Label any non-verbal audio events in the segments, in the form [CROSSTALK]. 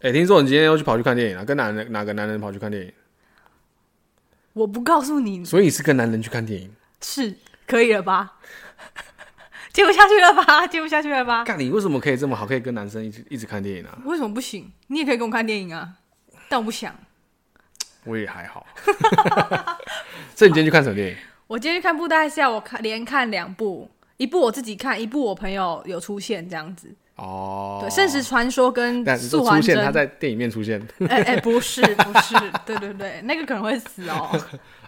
哎、欸，听说你今天又去跑去看电影了，跟哪人哪个男人跑去看电影？我不告诉你。所以是跟男人去看电影，是可以了吧？[LAUGHS] 接不下去了吧？[LAUGHS] 接不下去了吧？干，你为什么可以这么好，可以跟男生一直一直看电影啊？为什么不行？你也可以跟我看电影啊，但我不想。我也还好。[LAUGHS] 所以你今天去看什么电影？我今天去看布袋戏啊，我看连看两部，一部我自己看，一部我朋友有出现这样子。哦，对，《圣石传说》跟《素还真》，他在电影面出现。哎哎、不是不是，[LAUGHS] 对对对，那个可能会死哦。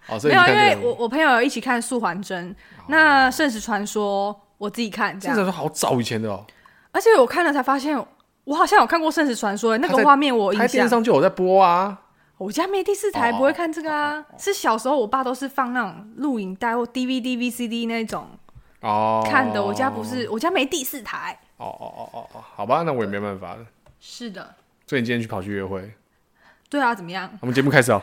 哦，所以没有，因为我我朋友有一起看《素还真》，那《圣石传说》我自己看，这样。圣石传说好早以前的哦。而且我看了才发现，我好像有看过《圣石传说》，那个画面我印象。电视上就有在播啊。我家没第四台，不会看这个啊。是小时候我爸都是放那种录影带或 DVD、VCD 那种哦看的。我家不是，我家没第四台。哦哦哦哦哦，好吧，那我也没办法了。是的，所以你今天去跑去约会？对啊，怎么样？我们节目开始哦。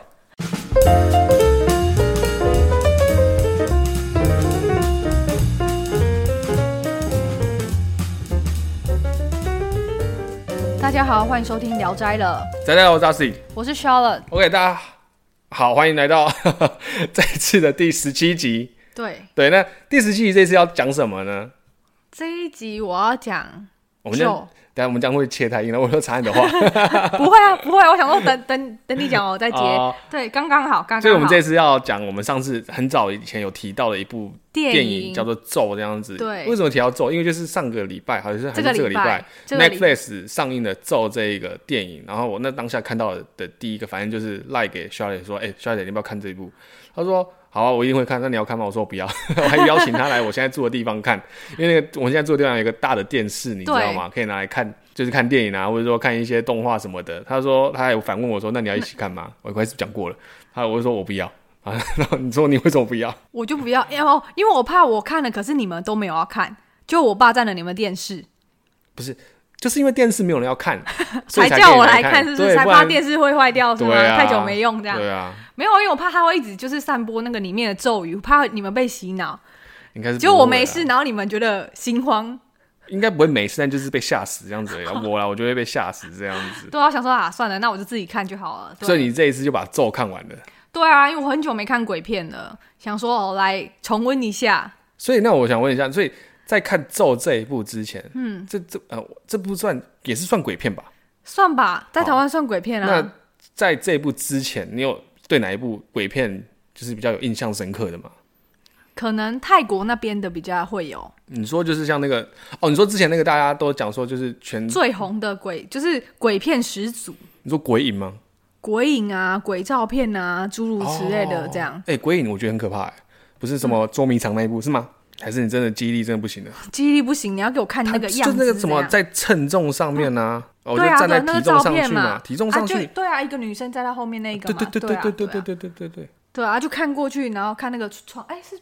大家好，欢迎收听《聊斋》了。大家好，我是 Darcy，我是 Charlotte。OK，大家好，欢迎来到 [LAUGHS] 这一次的第十七集。对对，那第十七集这次要讲什么呢？这一集我要讲，我们就等下我们将会切太硬了，我说查你的话，[LAUGHS] 不会啊，不会，我想说等等等你讲我再接，哦、对，刚刚好，刚刚好。所以我们这次要讲我们上次很早以前有提到的一部电影，叫做《咒》这样子。对，为什么提到《咒》？因为就是上个礼拜，好像是还是这个礼拜，Netflix 上映的《咒》这一个电影，然后我那当下看到的第一个反应就是赖给 Charlotte 说：“哎、欸，Charlotte 你要不要看这一部？”他说。好啊，我一定会看。那你要看吗？我说我不要，[LAUGHS] 我还邀请他来我现在住的地方看，因为那个我现在住的地方有一个大的电视，你知道吗？可以拿来看，就是看电影啊，或者说看一些动画什么的。他说他还有反问我说：“那你要一起看吗？”我一开始讲过了，他我就说我不要啊。[LAUGHS] 然后你说你为什么不要？我就不要，因为因为我怕我看了，可是你们都没有要看，就我霸占了你们电视，不是。就是因为电视没有人要看，[LAUGHS] 才叫我来看，是不是？才怕电视会坏掉，是吗？太久没用这样。对啊，没有，因为我怕他会一直就是散播那个里面的咒语，怕你们被洗脑。应该是就我没事，然后你们觉得心慌。应该不会没事，但就是被吓死这样子。[LAUGHS] 我啦，我就会被吓死这样子。对啊，想说啊，算了，那我就自己看就好了。所以你这一次就把咒看完了。对啊，因为我很久没看鬼片了，想说哦，来重温一下。所以那我想问一下，所以。在看《咒》这一部之前，嗯，这这呃，这部算也是算鬼片吧？算吧，在台湾算鬼片啊。那在这一部之前，你有对哪一部鬼片就是比较有印象深刻的吗？可能泰国那边的比较会有。你说就是像那个哦，你说之前那个大家都讲说就是全最红的鬼，就是鬼片始祖。你说鬼影吗？鬼影啊，鬼照片啊，诸如此类的这样。哎、哦欸，鬼影我觉得很可怕，哎，不是什么捉迷藏那一部、嗯、是吗？还是你真的记忆力真的不行了？记忆力不行，你要给我看那个样子。就那个怎么在称重上面呢？我就站在体重上去嘛，体重上去。对啊，一个女生在她后面那个。对对对对对对对对对对对。对啊，就看过去，然后看那个窗，哎是，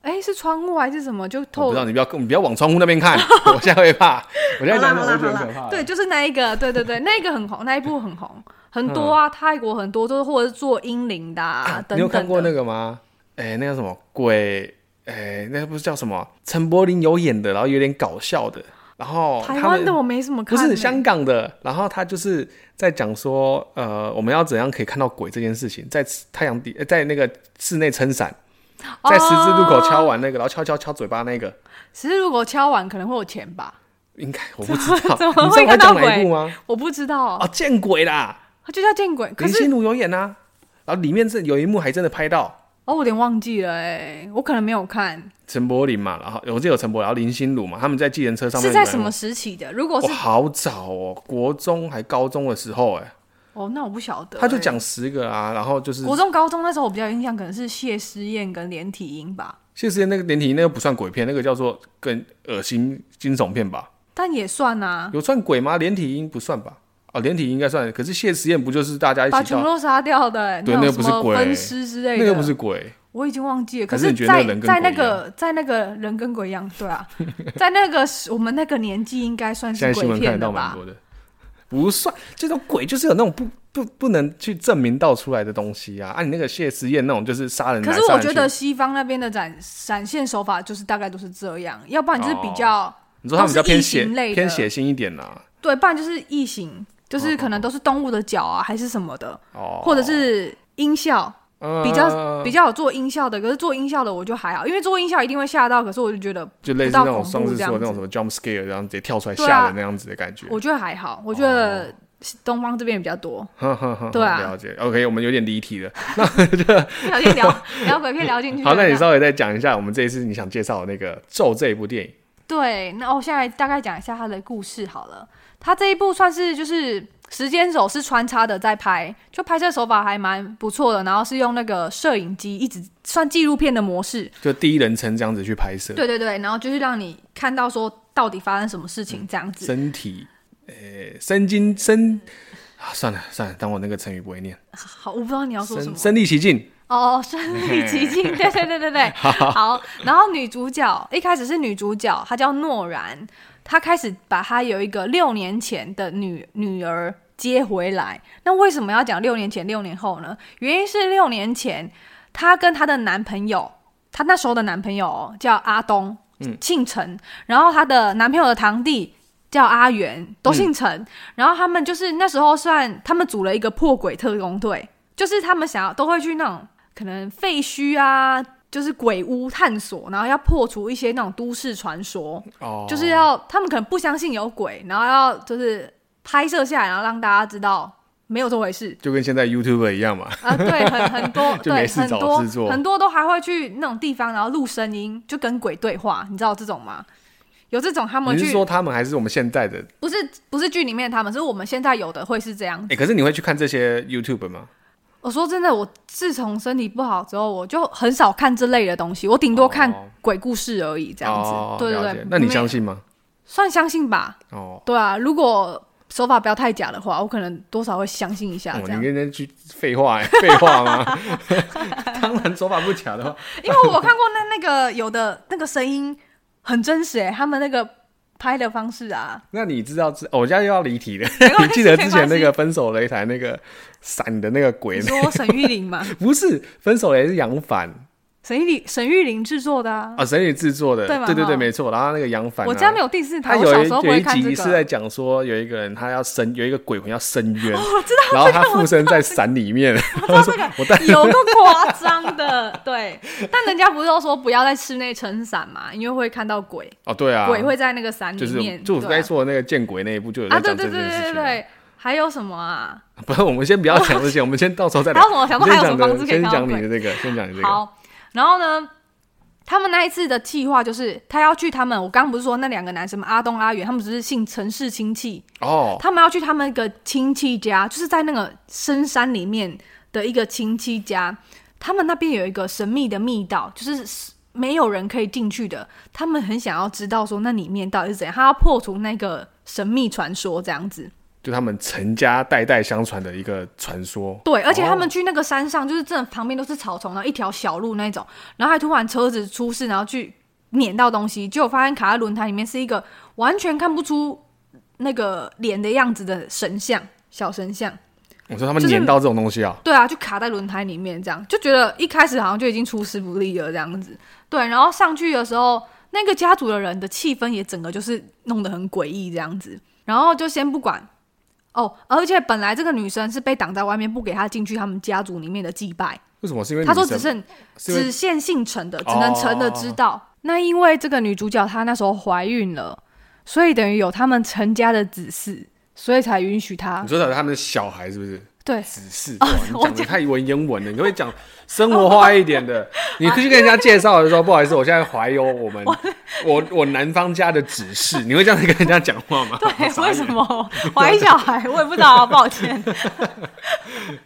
哎是窗户还是什么？就透。不知道，你不要你不要往窗户那边看，[LAUGHS] 我现在会怕。我现在讲我觉得很可怕。对，就是那一个，对对对，那个很红，那一部很红，很多啊，泰国很多都是或者是做英灵的。你有看过那个吗？哎，那个什么鬼？哎、欸，那个不是叫什么？陈柏霖有演的，然后有点搞笑的。然后台湾的我没什么看，欸，不是香港的。然后他就是在讲说，呃，我们要怎样可以看到鬼这件事情，在太阳底，在那个室内撑伞，在十字路口敲完那个，然后敲敲敲嘴巴那个。十字路口敲完可能会有钱吧？应该我不知道，[LAUGHS] 怎么会看到鬼吗？我不知道啊，见鬼啦！他就叫见鬼。林心如有演啊，然后里面是有一幕还真的拍到。哦，我有点忘记了哎，我可能没有看陈柏霖嘛，然后我记得有陈柏霖，然后林心如嘛，他们在计程车上面是在什么时期的？如果是、哦、好早哦，国中还高中的时候哎，哦，那我不晓得。他就讲十个啊，然后就是国中高中那时候我比较有印象，可能是谢师宴跟连体婴吧。谢师宴那个连体婴那个不算鬼片，那个叫做更恶心惊悚片吧？但也算啊，有算鬼吗？连体婴不算吧？哦，连体应该算，可是谢实验不就是大家一起把全部杀掉的？对，那个不是鬼，分尸之类的，那个不是鬼，我已经忘记了。可是，在在那个在那个人跟鬼一样，对啊，[LAUGHS] 在那个我们那个年纪，应该算是鬼片的吧？不算，这种鬼就是有那种不不不能去证明到出来的东西啊。啊，你那个谢师宴那种就是杀人，可是我觉得西方那边的展展现手法就是大概都是这样，要不然就是比较，你说他们比较偏血偏血腥一点啊？对，不然就是异形。就是可能都是动物的脚啊，还是什么的，哦、或者是音效。比较比较有做音效的，可是做音效的我就还好，因为做音效一定会吓到，可是我就觉得就类似那种上次说那种什么 jump scare，这样直接跳出来吓的那样子的感觉。我觉得还好，我觉得东方这边比较多。对啊，了解。OK，我们有点离题了，[LAUGHS] 那就不聊聊鬼片聊进去。好，那你稍微再讲一下我们这一次你想介绍的那个咒这一部电影。对，那我现在大概讲一下它的故事好了。它这一部算是就是。时间轴是穿插的在拍，就拍摄手法还蛮不错的。然后是用那个摄影机，一直算纪录片的模式，就第一人称这样子去拍摄。对对对，然后就是让你看到说到底发生什么事情这样子。嗯、身体，呃、欸，身经身啊，算了算了，当我那个成语不会念。好，我不知道你要说什么。身临其境。哦，身临其境，对对对对对。好，[LAUGHS] 好，然后女主角一开始是女主角，她叫诺然。他开始把他有一个六年前的女女儿接回来。那为什么要讲六年前、六年后呢？原因是六年前，她跟她的男朋友，她那时候的男朋友叫阿东，嗯，姓陈。然后她的男朋友的堂弟叫阿元，都姓陈。嗯、然后他们就是那时候算他们组了一个破鬼特工队，就是他们想要都会去那种可能废墟啊。就是鬼屋探索，然后要破除一些那种都市传说，oh. 就是要他们可能不相信有鬼，然后要就是拍摄下来，然后让大家知道没有这回事，就跟现在 YouTuber 一样嘛。啊，对，很很多，对，很多 [LAUGHS] 很多都还会去那种地方，然后录声音，就跟鬼对话，你知道这种吗？有这种他们去，你是说他们还是我们现在的？不是，不是剧里面他们，是我们现在有的会是这样子。哎、欸，可是你会去看这些 YouTuber 吗？我说真的，我自从身体不好之后，我就很少看这类的东西。我顶多看鬼故事而已，这样子。哦、对对对，那你相信吗？算相信吧。哦，对啊，如果手法不要太假的话，我可能多少会相信一下。哦、你跟人去废话，废话吗？[LAUGHS] [LAUGHS] 当然手法不假的话，因为我看过那那个有的那个声音很真实哎，他们那个。拍的方式啊，那你知道？知我家又要离题了。你记得之前那个分手擂台那个闪的那个鬼？你说沈玉琳吗？[LAUGHS] 不是，分手也是杨凡。沈玉琳，沈玉琳制作的啊，啊，沈玉琳制作的，对对对对，没错。然后那个杨凡，我家没有第四台，他有一有一集是在讲说，有一个人他要伸，有一个鬼魂要伸冤，[LAUGHS] 我知道，然后他附身在伞里面，我知道这个，有个夸张的，对。但人家不是都说不要在室内撑伞嘛，因为会看到鬼。哦，对啊，鬼会在那个伞里面。就我刚才说的那个见鬼那一部就有在讲这件事情。对对对对对，还有什么啊？[LAUGHS] 不是，我们先不要讲这些，[LAUGHS] 我们先到时候再聊。还有什么？想说还有什么方式可以？先讲你的这个，先讲你这个。好，然后呢？他们那一次的计划就是，他要去他们，我刚刚不是说那两个男生吗？阿东、阿远，他们只是姓陈氏亲戚哦。他们要去他们一个亲戚家，就是在那个深山里面的一个亲戚家。他们那边有一个神秘的密道，就是没有人可以进去的。他们很想要知道说那里面到底是怎样，他要破除那个神秘传说，这样子。就他们陈家代代相传的一个传说。对，而且他们去那个山上，就是真的旁边都是草丛，然后一条小路那种，然后还突然车子出事，然后去碾到东西，结果发现卡在轮胎里面是一个完全看不出那个脸的样子的神像，小神像。我说他们碾到这种东西啊？对啊，就卡在轮胎里面，这样就觉得一开始好像就已经出师不利了这样子。对，然后上去的时候，那个家族的人的气氛也整个就是弄得很诡异这样子，然后就先不管。哦，而且本来这个女生是被挡在外面，不给她进去他们家族里面的祭拜。为什么？是因为她说只剩只限姓陈的，只能陈的知道。哦、那因为这个女主角她那时候怀孕了，所以等于有他们陈家的子嗣，所以才允许她。你说的他们的小孩是不是？对，指示。哦、你讲的太文言文了，你可以讲生活化一点的。[LAUGHS] 你可以跟人家介绍的时候，不好意思，我现在怀有我们 [LAUGHS] 我我男方家的指示，你会这样子跟人家讲话吗？[LAUGHS] 对，为什么怀小孩？我也不知道，抱歉。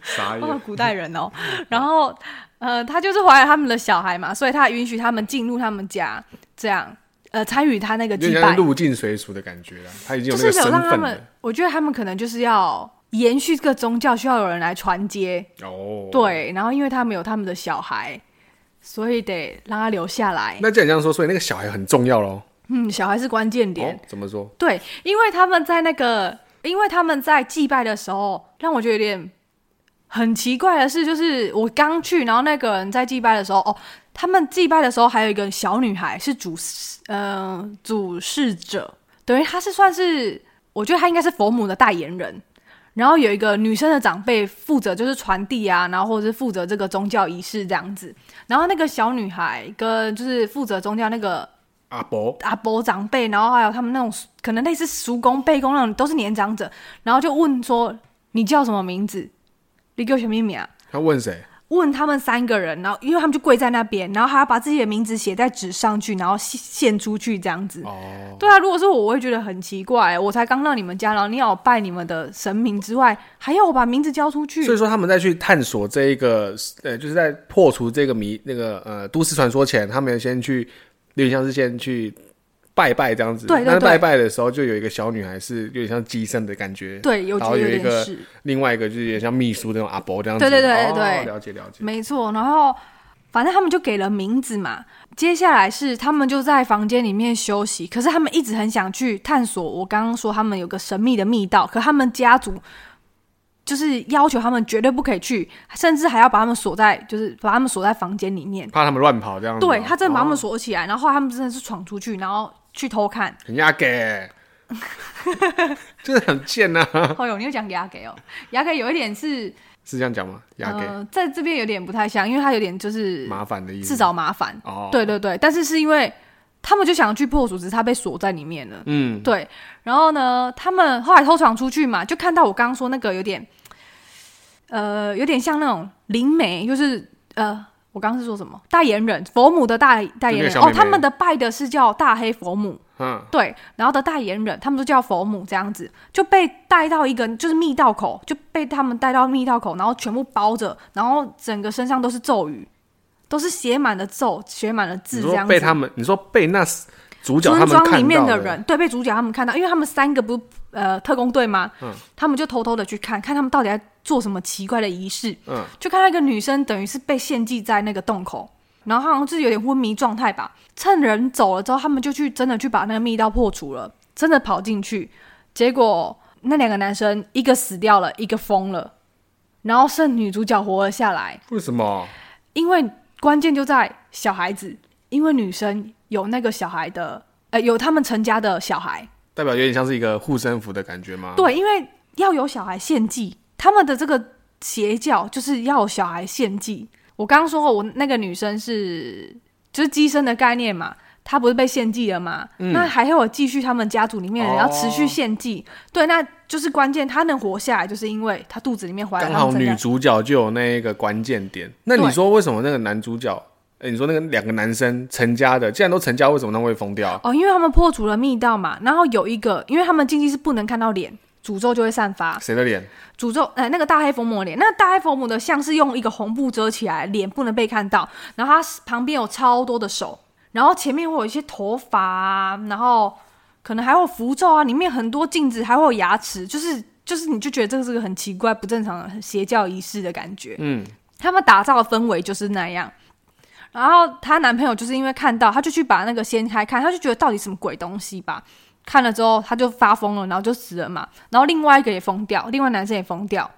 啥意？古代人哦。然后呃，他就是怀了他们的小孩嘛，所以他允许他们进入他们家，这样呃参与他那个祭拜，入境随俗的感觉了。他已经有那个身份了。就是让他们，我觉得他们可能就是要。延续这个宗教需要有人来传接哦，对，然后因为他们有他们的小孩，所以得让他留下来。那既然这样说，所以那个小孩很重要喽。嗯，小孩是关键点。哦，怎么说？对，因为他们在那个，因为他们在祭拜的时候，让我觉得有点很奇怪的是，就是我刚去，然后那个人在祭拜的时候，哦，他们祭拜的时候还有一个小女孩是主，嗯、呃，主事者，等于他是算是，我觉得他应该是佛母的代言人。然后有一个女生的长辈负责就是传递啊，然后或者是负责这个宗教仪式这样子。然后那个小女孩跟就是负责宗教那个阿伯阿伯长辈，然后还有他们那种可能类似叔公辈公那种都是年长者，然后就问说：“你叫什么名字？你叫什么名啊？”他问谁？问他们三个人，然后因为他们就跪在那边，然后还要把自己的名字写在纸上去，然后献出去这样子。哦，对啊，如果是我，我会觉得很奇怪。我才刚到你们家，然后你要我拜你们的神明之外，还要我把名字交出去。所以说他们在去探索这一个，呃，就是在破除这个谜，那个呃都市传说前，他们先去，有点像是先去。拜拜这样子，对对对，拜拜的时候就有一个小女孩是有点像机身的感觉，对，有然后有一个另外一个就是有点像秘书那种阿伯这样子，对对对对，哦，了解了解，没错。然后反正他们就给了名字嘛，接下来是他们就在房间里面休息，可是他们一直很想去探索。我刚刚说他们有个神秘的密道，可他们家族就是要求他们绝对不可以去，甚至还要把他们锁在，就是把他们锁在房间里面，怕他们乱跑这样子。对，他真的把他们锁起来，哦，然后他们真的是闯出去，然后。去偷看，牙给，[LAUGHS] 真的很贱呐、啊。哦呦，你又讲牙给哦，牙给有一点是是这样讲吗？牙给、呃、在这边有点不太像，因为它有点就是麻烦的意思，自找麻烦。哦，对对对，但是是因为他们就想要去破除，只是他被锁在里面了。嗯，对。然后呢，他们后来偷闯出去嘛，就看到我刚刚说那个有点，呃，有点像那种灵媒，就是呃。我刚刚是说什么？代言人佛母的代代言人哦，他们的拜的是叫大黑佛母，嗯，对，然后的代言人他们都叫佛母，这样子就被带到一个就是密道口，就被他们带到密道口，然后全部包着，然后整个身上都是咒语，都是写满了咒，写满了字，这样子。被他们，你说被那主角他们村庄里面的人，对，被主角他们看到，因为他们三个不是呃特工队吗？嗯，他们就偷偷的去看看他们到底在。做什么奇怪的仪式？嗯，就看到一个女生，等于是被献祭在那个洞口，然后好像是有点昏迷状态吧。趁人走了之后，他们就去真的去把那个密道破除了，真的跑进去。结果那两个男生一个死掉了，一个疯了，然后剩女主角活了下来。为什么？因为关键就在小孩子，因为女生有那个小孩的，呃，有他们成家的小孩，代表有点像是一个护身符的感觉吗？对，因为要有小孩献祭。他们的这个邪教就是要小孩献祭。我刚刚说过，我那个女生是就是鸡生的概念嘛，她不是被献祭了吗？嗯、那还有继续他们家族里面人要持续献祭，哦，对，那就是关键。她能活下来，就是因为她肚子里面怀了。刚好女主角就有那一个关键点。那你说为什么那个男主角？哎，你说那个两个男生成家的，既然都成家，为什么他们会疯掉？哦，因为他们破除了密道嘛。然后有一个，因为他们禁忌是不能看到脸。诅咒就会散发。谁的脸？诅咒，哎，那个大黑佛母的脸。那个大黑佛母的像是用一个红布遮起来，脸不能被看到。然后他旁边有超多的手，然后前面会有一些头发啊，然后可能还有符咒啊，里面很多镜子，还会有牙齿，就是就是，你就觉得这个是个很奇怪、不正常的邪教仪式的感觉。嗯，他们打造的氛围就是那样。然后她男朋友就是因为看到，他就去把那个掀开看，他就觉得到底什么鬼东西吧。看了之后，他就发疯了，然后就死了嘛。然后另外一个也疯掉，另外男生也疯掉，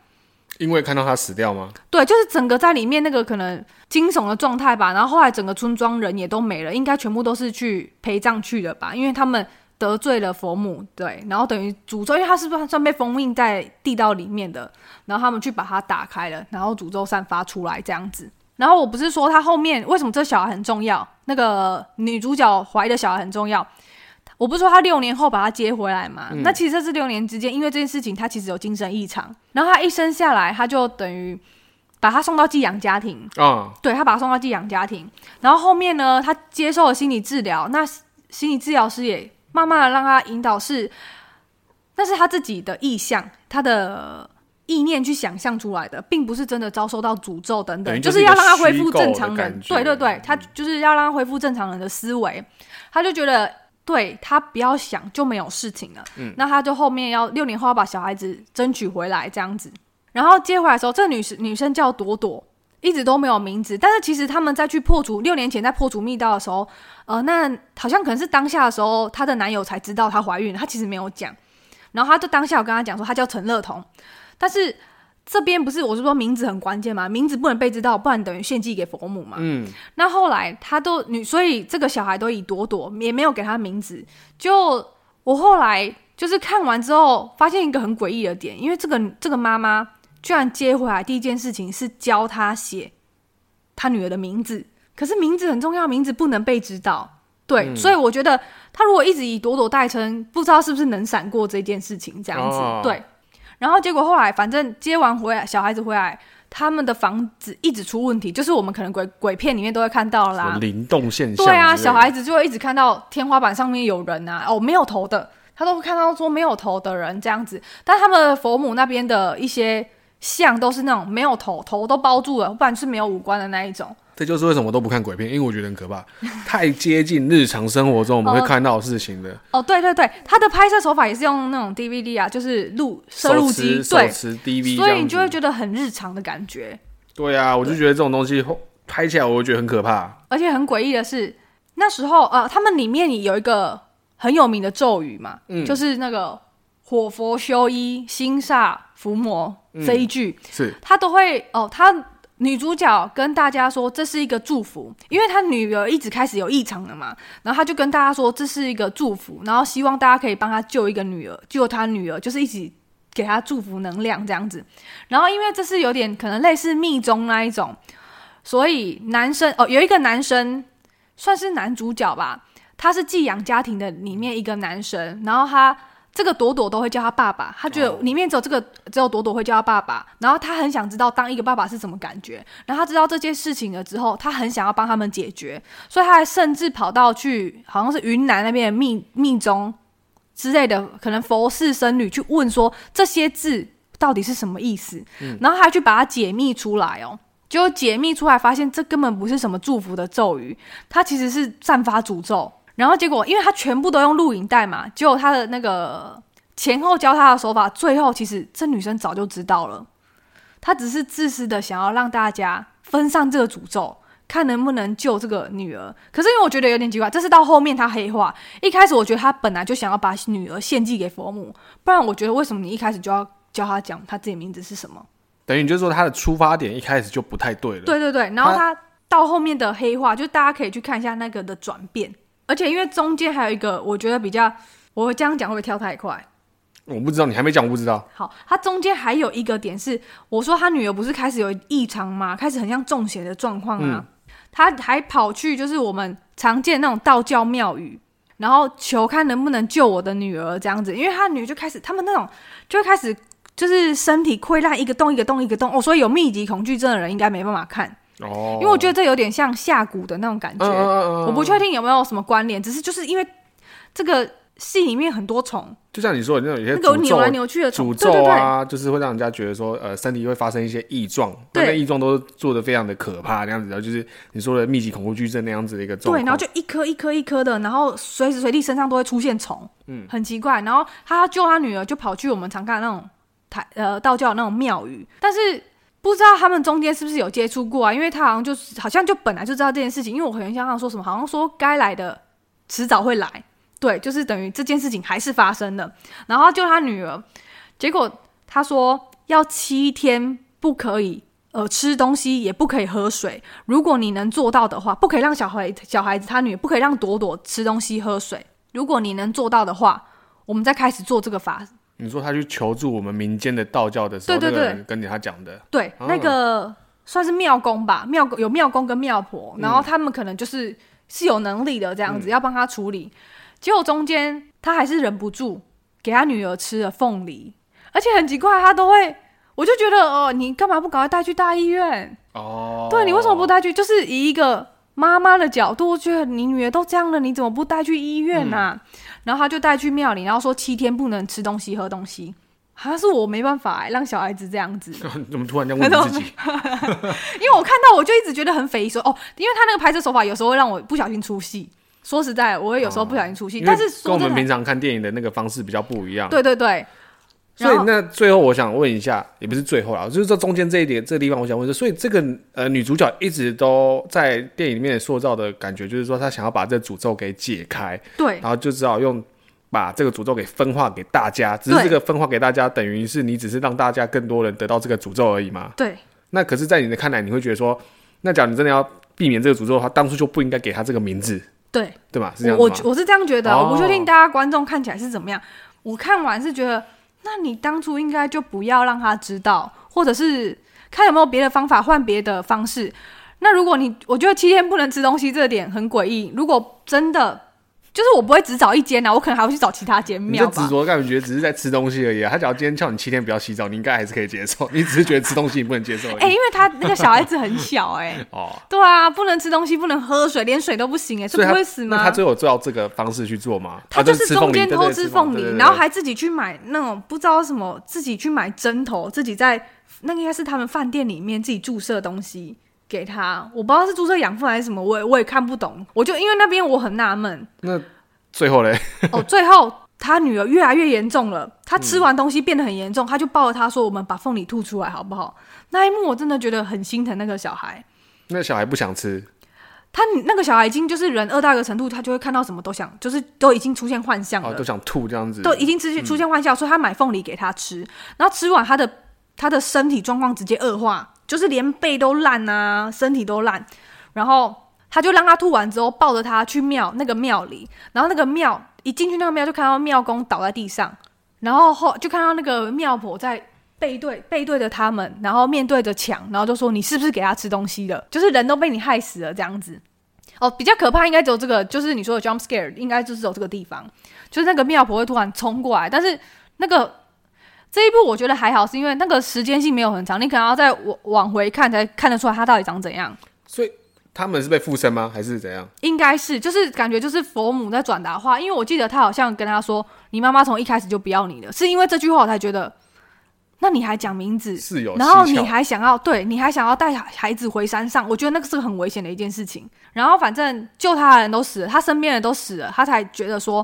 因为看到他死掉吗？对，就是整个在里面那个可能惊悚的状态吧。然后后来整个村庄人也都没了，应该全部都是去陪葬去的吧？因为他们得罪了佛母，对，然后等于诅咒，因为他是不是算被封印在地道里面的？然后他们去把它打开了，然后诅咒散发出来这样子。然后我不是说他后面为什么这小孩很重要？那个女主角怀的小孩很重要。我不是说他六年后把他接回来嘛？嗯、那其实这六年之间，因为这件事情他其实有精神异常，然后他一生下来，他就等于把他送到寄养家庭啊、哦，对，他把他送到寄养家庭，然后后面呢，他接受了心理治疗，那心理治疗师也慢慢的让他引导是，那是他自己的意向，他的意念去想象出来的，并不是真的遭受到诅咒等等，就，是要让他恢复正常人，对对对，他就是要让他恢复正常人的思维，他就觉得。对，他不要想就没有事情了。嗯，那他就后面要六年后要把小孩子争取回来这样子，然后接回来的时候，这女生女生叫朵朵，一直都没有名字。但是其实他们在去破除六年前在破除密道的时候，呃，那好像可能是当下的时候，她的男友才知道她怀孕，她其实没有讲。然后她就当下我跟她讲说，她叫陈乐彤，但是。这边不是我是说名字很关键吗？名字不能被知道，不然等于献祭给佛母嘛。嗯。那后来他都女，所以这个小孩都以朵朵，也没有给他名字。就我后来就是看完之后发现一个很诡异的点，因为这个这个妈妈居然接回来第一件事情是教他写他女儿的名字，可是名字很重要，名字不能被知道。对，嗯、所以我觉得他如果一直以朵朵代称，不知道是不是能闪过这件事情这样子。哦、对，然后结果后来反正接完回来，小孩子回来，他们的房子一直出问题，就是我们可能鬼鬼片里面都会看到啦，灵动现象。对啊，小孩子就会一直看到天花板上面有人啊，哦，没有头的，他都会看到说没有头的人这样子。但他们的佛母那边的一些像都是那种没有头，头都包住了，不然是没有五官的那一种。这就是为什么我都不看鬼片，因为我觉得很可怕，太接近日常生活中我们会看到的事情的。哦，对对对，他的拍摄手法也是用那种 DVD 啊，就是录摄录机，对，手持 DV，所以你就会觉得很日常的感觉。对啊，我就觉得这种东西拍起来，我会觉得很可怕。而且很诡异的是，那时候呃，他们里面有一个很有名的咒语嘛，嗯，就是那个火佛修一心煞伏魔这一句，嗯、是他都会哦，他。女主角跟大家说这是一个祝福，因为她女儿一直开始有异常了嘛，然后她就跟大家说这是一个祝福，然后希望大家可以帮她救一个女儿，救她女儿，就是一起给她祝福能量这样子。然后因为这是有点可能类似密宗那一种，所以男生哦，有一个男生算是男主角吧，他是寄养家庭的里面一个男生，然后他。这个朵朵都会叫他爸爸，他觉得里面只有这个只有朵朵会叫他爸爸，然后他很想知道当一个爸爸是什么感觉，然后他知道这件事情了之后，他很想要帮他们解决，所以他还甚至跑到去好像是云南那边的密密宗之类的，可能佛寺僧侣去问说这些字到底是什么意思，嗯、然后还去把它解密出来哦，结果解密出来发现这根本不是什么祝福的咒语，它其实是散发诅咒。然后结果，因为他全部都用录影带嘛，结果他的那个前后教他的手法，最后其实这女生早就知道了，她只是自私的想要让大家分散这个诅咒，看能不能救这个女儿。可是因为我觉得有点奇怪，这是到后面他黑化，一开始我觉得他本来就想要把女儿献祭给佛母，不然我觉得为什么你一开始就要教他讲他自己名字是什么？等于就是说他的出发点一开始就不太对了。对对对，然后他到后面的黑化，就大家可以去看一下那个的转变。而且因为中间还有一个，我觉得比较，我会这样讲会不会跳太快？我不知道，你还没讲，我不知道。好，他中间还有一个点是，我说他女儿不是开始有异常吗？开始很像中邪的状况啊。嗯、他还跑去就是我们常见那种道教庙宇，然后求看能不能救我的女儿这样子。因为他女儿就开始，他们那种就会开始就是身体溃烂，一个洞一个洞一个洞哦。所以有密集恐惧症的人应该没办法看。哦，因为我觉得这有点像下蛊的那种感觉，嗯嗯嗯、我不确定有没有什么关联，只是就是因为这个戏里面很多虫，就像你说的那种有些那个扭来扭去的诅咒啊，就是会让人家觉得说，呃，身体会发生一些异状，对，那异状都做的非常的可怕，那样子，然后就是你说的密集恐怖剧症那样子的一个状，对，然后就一颗一颗一颗的，然后随时随地身上都会出现虫，嗯，很奇怪，然后他救他女儿就跑去我们常看的那种台呃道教的那种庙宇，但是。不知道他们中间是不是有接触过啊？因为他好像就是好像就本来就知道这件事情，因为我很印象上说什么，好像说该来的迟早会来，对，就是等于这件事情还是发生了。然后就他女儿，结果他说要七天不可以呃吃东西，也不可以喝水。如果你能做到的话，不可以让小孩小孩子他女儿不可以让朵朵吃东西喝水。如果你能做到的话，我们再开始做这个法。你说他去求助我们民间的道教的时候，对对对，跟你他讲的，对，啊、那个算是庙公吧，庙公有庙公跟庙婆，然后他们可能就是是有能力的这样子，嗯、要帮他处理。结果中间他还是忍不住给他女儿吃了凤梨，而且很奇怪，他都会，我就觉得哦，你干嘛不赶快带去大医院？哦，对，你为什么不带去？就是以一个妈妈的角度，我觉得你女儿都这样了，你怎么不带去医院呢、啊？嗯然后他就带去庙里，然后说七天不能吃东西、喝东西。好像是我没办法哎，让小孩子这样子。[LAUGHS] 怎么突然这样问自己？[LAUGHS] 因为我看到我就一直觉得很匪夷所思哦，因为他那个拍摄手法有时候会让我不小心出戏。说实在，我会有时候不小心出戏，哦、但是跟我们平常看电影的那个方式比较不一样。对对对。所以那最后我想问一下，也不是最后啦，就是说中间这一点这个地方，我想问说，所以这个呃女主角一直都在电影里面塑造的感觉，就是说她想要把这诅咒给解开，对，然后就只好用把这个诅咒给分化给大家，只是这个分化给大家，等于是你只是让大家更多人得到这个诅咒而已嘛？对。那可是，在你的看来，你会觉得说，那假如你真的要避免这个诅咒的话，当初就不应该给他这个名字，对，对吧？是这样我我是这样觉得，哦、我不确定大家观众看起来是怎么样。我看完是觉得，那你当初应该就不要让他知道，或者是看有没有别的方法，换别的方式。那如果你，我觉得七天不能吃东西这点很诡异。如果真的。就是我不会只找一间啊，我可能还会去找其他间庙。你执着感觉只是在吃东西而已啊。他只要今天叫你七天不要洗澡，你应该还是可以接受。你只是觉得吃东西你不能接受。[LAUGHS] 哎、欸，因为他那个小孩子很小哎、欸。哦。对啊，不能吃东西，不能喝水，连水都不行哎、欸，这不会死吗？那他最后照这个方式去做吗？他就是中间偷吃凤梨，然后还自己去买那种不知道什么，自己去买针头，自己在那个应该是他们饭店里面自己注射东西给他。我不知道是注射养分还是什么，我也我也看不懂。我就因为那边我很纳闷。那。最后嘞，哦，最后 [LAUGHS] 他女儿越来越严重了，他吃完东西变得很严重，他就抱着他说：“我们把凤梨吐出来好不好？”那一幕我真的觉得很心疼那个小孩。那小孩不想吃，他那个小孩已经就是人饿到一个程度，他就会看到什么都想，就是都已经出现幻象了，哦，都想吐这样子，都已经出现出现幻象，所以他买凤梨给他吃，然后吃完他的他的身体状况直接恶化，就是连背都烂啊，身体都烂，然后。他就让他吐完之后，抱着他去庙那个庙里，然后那个庙一进去那个庙就看到庙公倒在地上，然后后就看到那个庙婆在背对背对着他们，然后面对着墙，然后就说：“你是不是给他吃东西了？就是人都被你害死了这样子。”哦，比较可怕应该只有这个，就是你说的 jump scare，应该就是走这个地方，就是那个庙婆会突然冲过来，但是那个这一部我觉得还好，是因为那个时间性没有很长，你可能要再往往回看才看得出来他到底长怎样。所以。他们是被附身吗？还是怎样？应该是，就是感觉就是佛母在转达话，因为我记得他好像跟他说：“你妈妈从一开始就不要你了。”是因为这句话我才觉得，那你还讲名字，是有，然后你还想要对，你还想要带孩子回山上，我觉得那个是个很危险的一件事情。然后反正救他的人都死了，他身边的人都死了，他才觉得说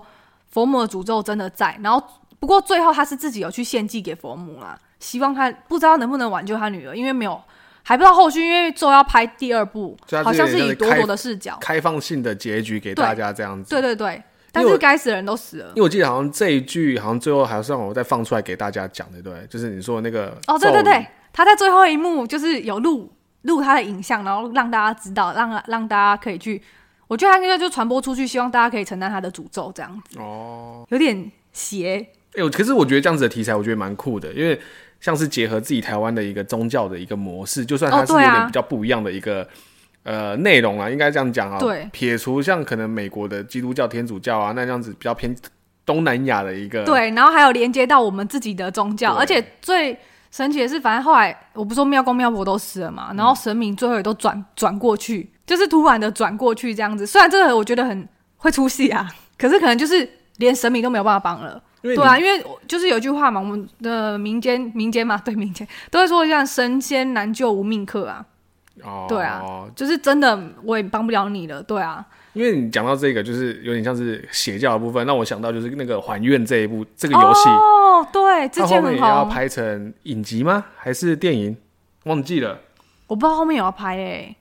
佛母的诅咒真的在。然后不过最后他是自己有去献祭给佛母啦，希望他不知道能不能挽救他女儿，因为没有。还不知道后续，因为之后要拍第二部，好像是以朵朵的视角，开放性的结局给大家这样子。对对对，但是该死的人都死了。因为我记得好像这一句好像最后还是让我再放出来给大家讲的，对，就是你说的那个哦，对对对，他在最后一幕就是有录录他的影像，然后让大家知道，让让大家可以去，我觉得他应该就传播出去，希望大家可以承担他的诅咒这样子。哦，有点邪。哎呦，可是我觉得这样子的题材，我觉得蛮酷的，因为。像是结合自己台湾的一个宗教的一个模式，就算它是有点比较不一样的一个、哦啊、呃内容啊，应该这样讲啊。对，撇除像可能美国的基督教、天主教啊，那这样子比较偏东南亚的一个。对，然后还有连接到我们自己的宗教，而且最神奇的是，反正后来我不说庙公庙婆都死了嘛，然后神明最后也都转转过去，就是突然的转过去这样子。虽然这个我觉得很会出戏啊，可是可能就是连神明都没有办法帮了。对啊，因为就是有句话嘛，我们的民间民间嘛，对民间都会说像神仙难救无命客啊。哦，对啊，就是真的我也帮不了你了。对啊，因为你讲到这个，就是有点像是邪教的部分，让我想到就是那个还愿这一部这个游戏哦，对，之前很好，要拍成影集吗？还是电影？忘记了，我不知道后面有要拍诶、欸，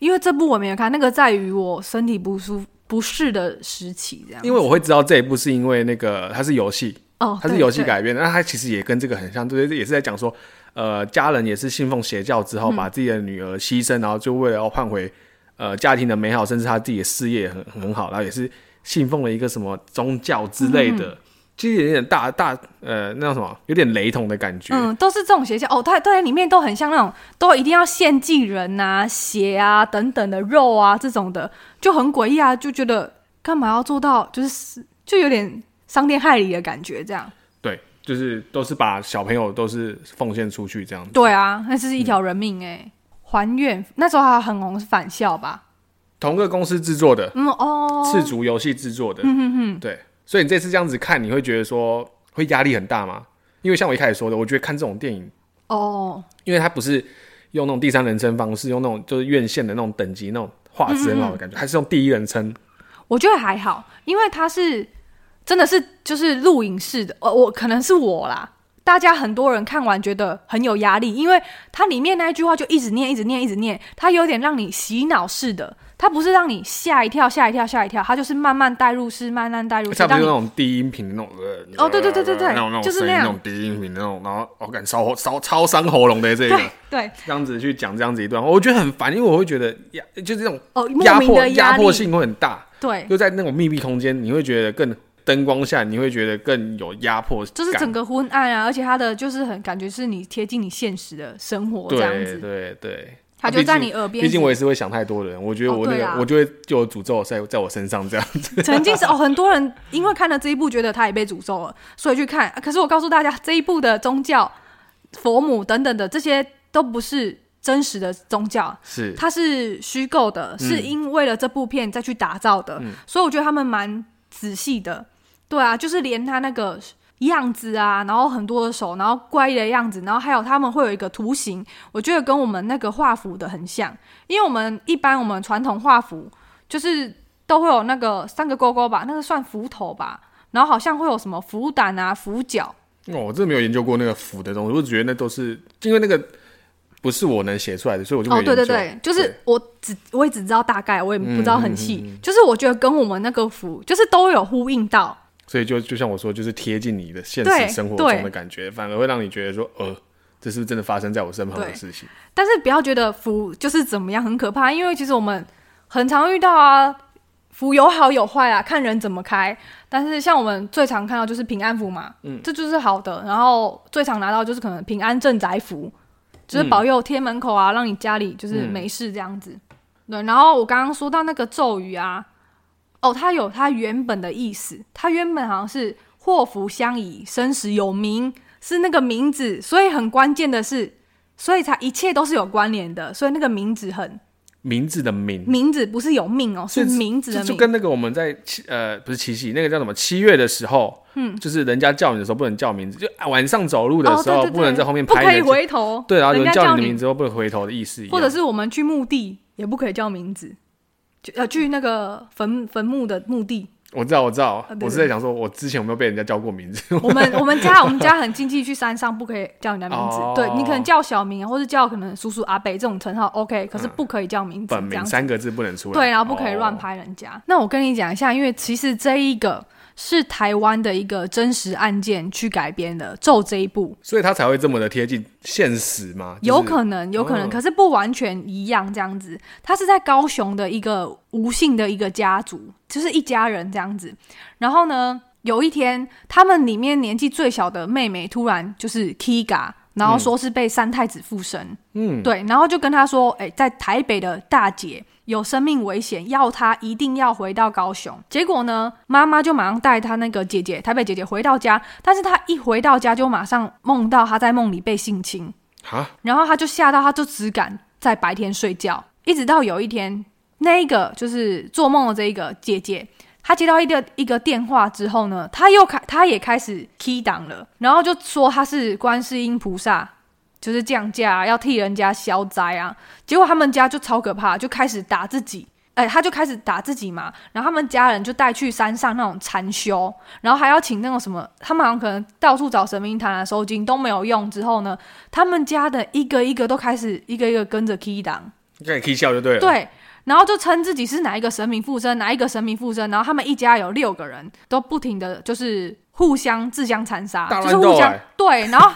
因为这部我没有看，那个在于我身体不舒服。不适的时期，这样。因为我会知道这一部是因为那个它是游戏哦，它是游戏改编的，那它其实也跟这个很像，对，也是在讲说，呃，家人也是信奉邪教之后，把自己的女儿牺牲，嗯、然后就为了要换回呃家庭的美好，甚至他自己的事业也很很好，然后也是信奉了一个什么宗教之类的。嗯其实有点大大呃，那叫什么，有点雷同的感觉。嗯，都是这种邪教哦，对对，里面都很像那种，都一定要献祭人啊、血啊等等的肉啊这种的，就很诡异啊，就觉得干嘛要做到，就是就有点伤天害理的感觉，这样。对，就是都是把小朋友都是奉献出去这样子。对啊，那这是一条人命哎、欸。嗯、还愿那时候还很红，是返校吧？同个公司制作的，嗯哦，赤足游戏制作的，嗯哼哼，对。所以你这次这样子看，你会觉得说会压力很大吗？因为像我一开始说的，我觉得看这种电影哦，因为它不是用那种第三人称方式，用那种就是院线的那种等级那种画质很好的感觉，还是用第一人称。我觉得还好，因为它是真的是就是录影式的。呃，我可能是我啦，大家很多人看完觉得很有压力，因为它里面那一句话就一直念，一直念，一直念，它有点让你洗脑式的。它不是让你吓一跳、吓一跳、吓一跳，它就是慢慢带入式、慢慢带入式。像不是那种低音频的那种呃。哦，对对对对对，就是那种低音频那种，然后我感觉烧烧超伤喉咙的这个。对对。这样子去讲这样子一段，我觉得很烦，因为我会觉得压，就是这种哦，压迫压迫性会很大。对。又在那种密闭空间，你会觉得更灯光下，你会觉得更有压迫，就是整个昏暗啊，而且它的就是很感觉是你贴近你现实的生活这样子，对对对。他就在你耳边。毕竟我也是会想太多的人，我觉得我那个，哦啊、我就会就有诅咒在在我身上这样子。曾经是哦，很多人因为看了这一部，觉得他也被诅咒了，所以去看。可是我告诉大家，这一部的宗教、佛母等等的这些都不是真实的宗教，是它是虚构的，嗯、是因为了这部片再去打造的。嗯、所以我觉得他们蛮仔细的。对啊，就是连他那个。样子啊，然后很多的手，然后乖的样子，然后还有他们会有一个图形，我觉得跟我们那个画符的很像，因为我们一般我们传统画符就是都会有那个三个勾勾吧，那个算符头吧，然后好像会有什么符胆啊、符角。哦，我真的没有研究过那个符的东西，我只觉得那都是因为那个不是我能写出来的，所以我就哦，对对对，就是我只我也只知道大概，我也不知道很细，嗯嗯嗯嗯，就是我觉得跟我们那个符就是都有呼应到。所以就就像我说，就是贴近你的现实生活中的感觉，反而会让你觉得说，呃，这是不是真的发生在我身旁的事情？但是不要觉得符就是怎么样很可怕，因为其实我们很常遇到啊，符有好有坏啊，看人怎么开。但是像我们最常看到就是平安符嘛，嗯，这就是好的。然后最常拿到就是可能平安镇宅符，就是保佑贴门口啊，让你家里就是没事这样子。嗯、对，然后我刚刚说到那个咒语啊。哦，它有它原本的意思，它原本好像是祸福相倚，生死有命，是那个名字，所以很关键的是，所以才一切都是有关联的，所以那个名字很名字的名，名字不是有命哦，是名字的名，就跟那个我们在七呃不是七夕，那个叫什么七月的时候，嗯，就是人家叫你的时候不能叫名字，就晚上走路的时候、不能在后面拍，不可以回头，对，然后有人叫你的名字后不能回头的意思一样，或者是我们去墓地也不可以叫名字。呃，去那个坟坟墓的墓地，我知道，我知道，啊、我是在想说，我之前有没有被人家叫过名字？我们我们家我们家很禁忌去山上，不可以叫人家名字。哦、对，你可能叫小名，或是叫可能叔叔阿伯这种称号，OK，可是不可以叫名字，本名三个字不能出来。对，然后不可以乱拍人家。哦、那我跟你讲一下，因为其实这一个。是台湾的一个真实案件去改编的《咒》这一部，所以他才会这么的贴近现实吗？就是、有可能，有可能，哦、可是不完全一样这样子。他是在高雄的一个吴姓的一个家族，就是一家人这样子。然后呢，有一天，他们里面年纪最小的妹妹突然就是 Kiga，然后说是被三太子附身，嗯，对，然后就跟他说，哎、欸，在台北的大姐。有生命危险，要他一定要回到高雄。结果呢，妈妈就马上带他那个姐姐，台北姐姐回到家。但是他一回到家，就马上梦到他在梦里被性侵。哈然后他就吓到，他就只敢在白天睡觉。一直到有一天，那一个就是做梦的这一个姐姐，她接到一个一个电话之后呢，她又开，她也开始 key 档了，然后就说她是观世音菩萨。就是降价，要替人家消灾啊！结果他们家就超可怕，就开始打自己。哎、欸，他就开始打自己嘛。然后他们家人就带去山上那种禅修，然后还要请那种什么，他们好像可能到处找神明谈啊、收金都没有用。之后呢，他们家的一个一个都开始一个一个跟着 key 档，开始 key 笑就对了。对，然后就称自己是哪一个神明附身，哪一个神明附身。然后他们一家有六个人，都不停的就是。互相自相残杀，就是互相对，然后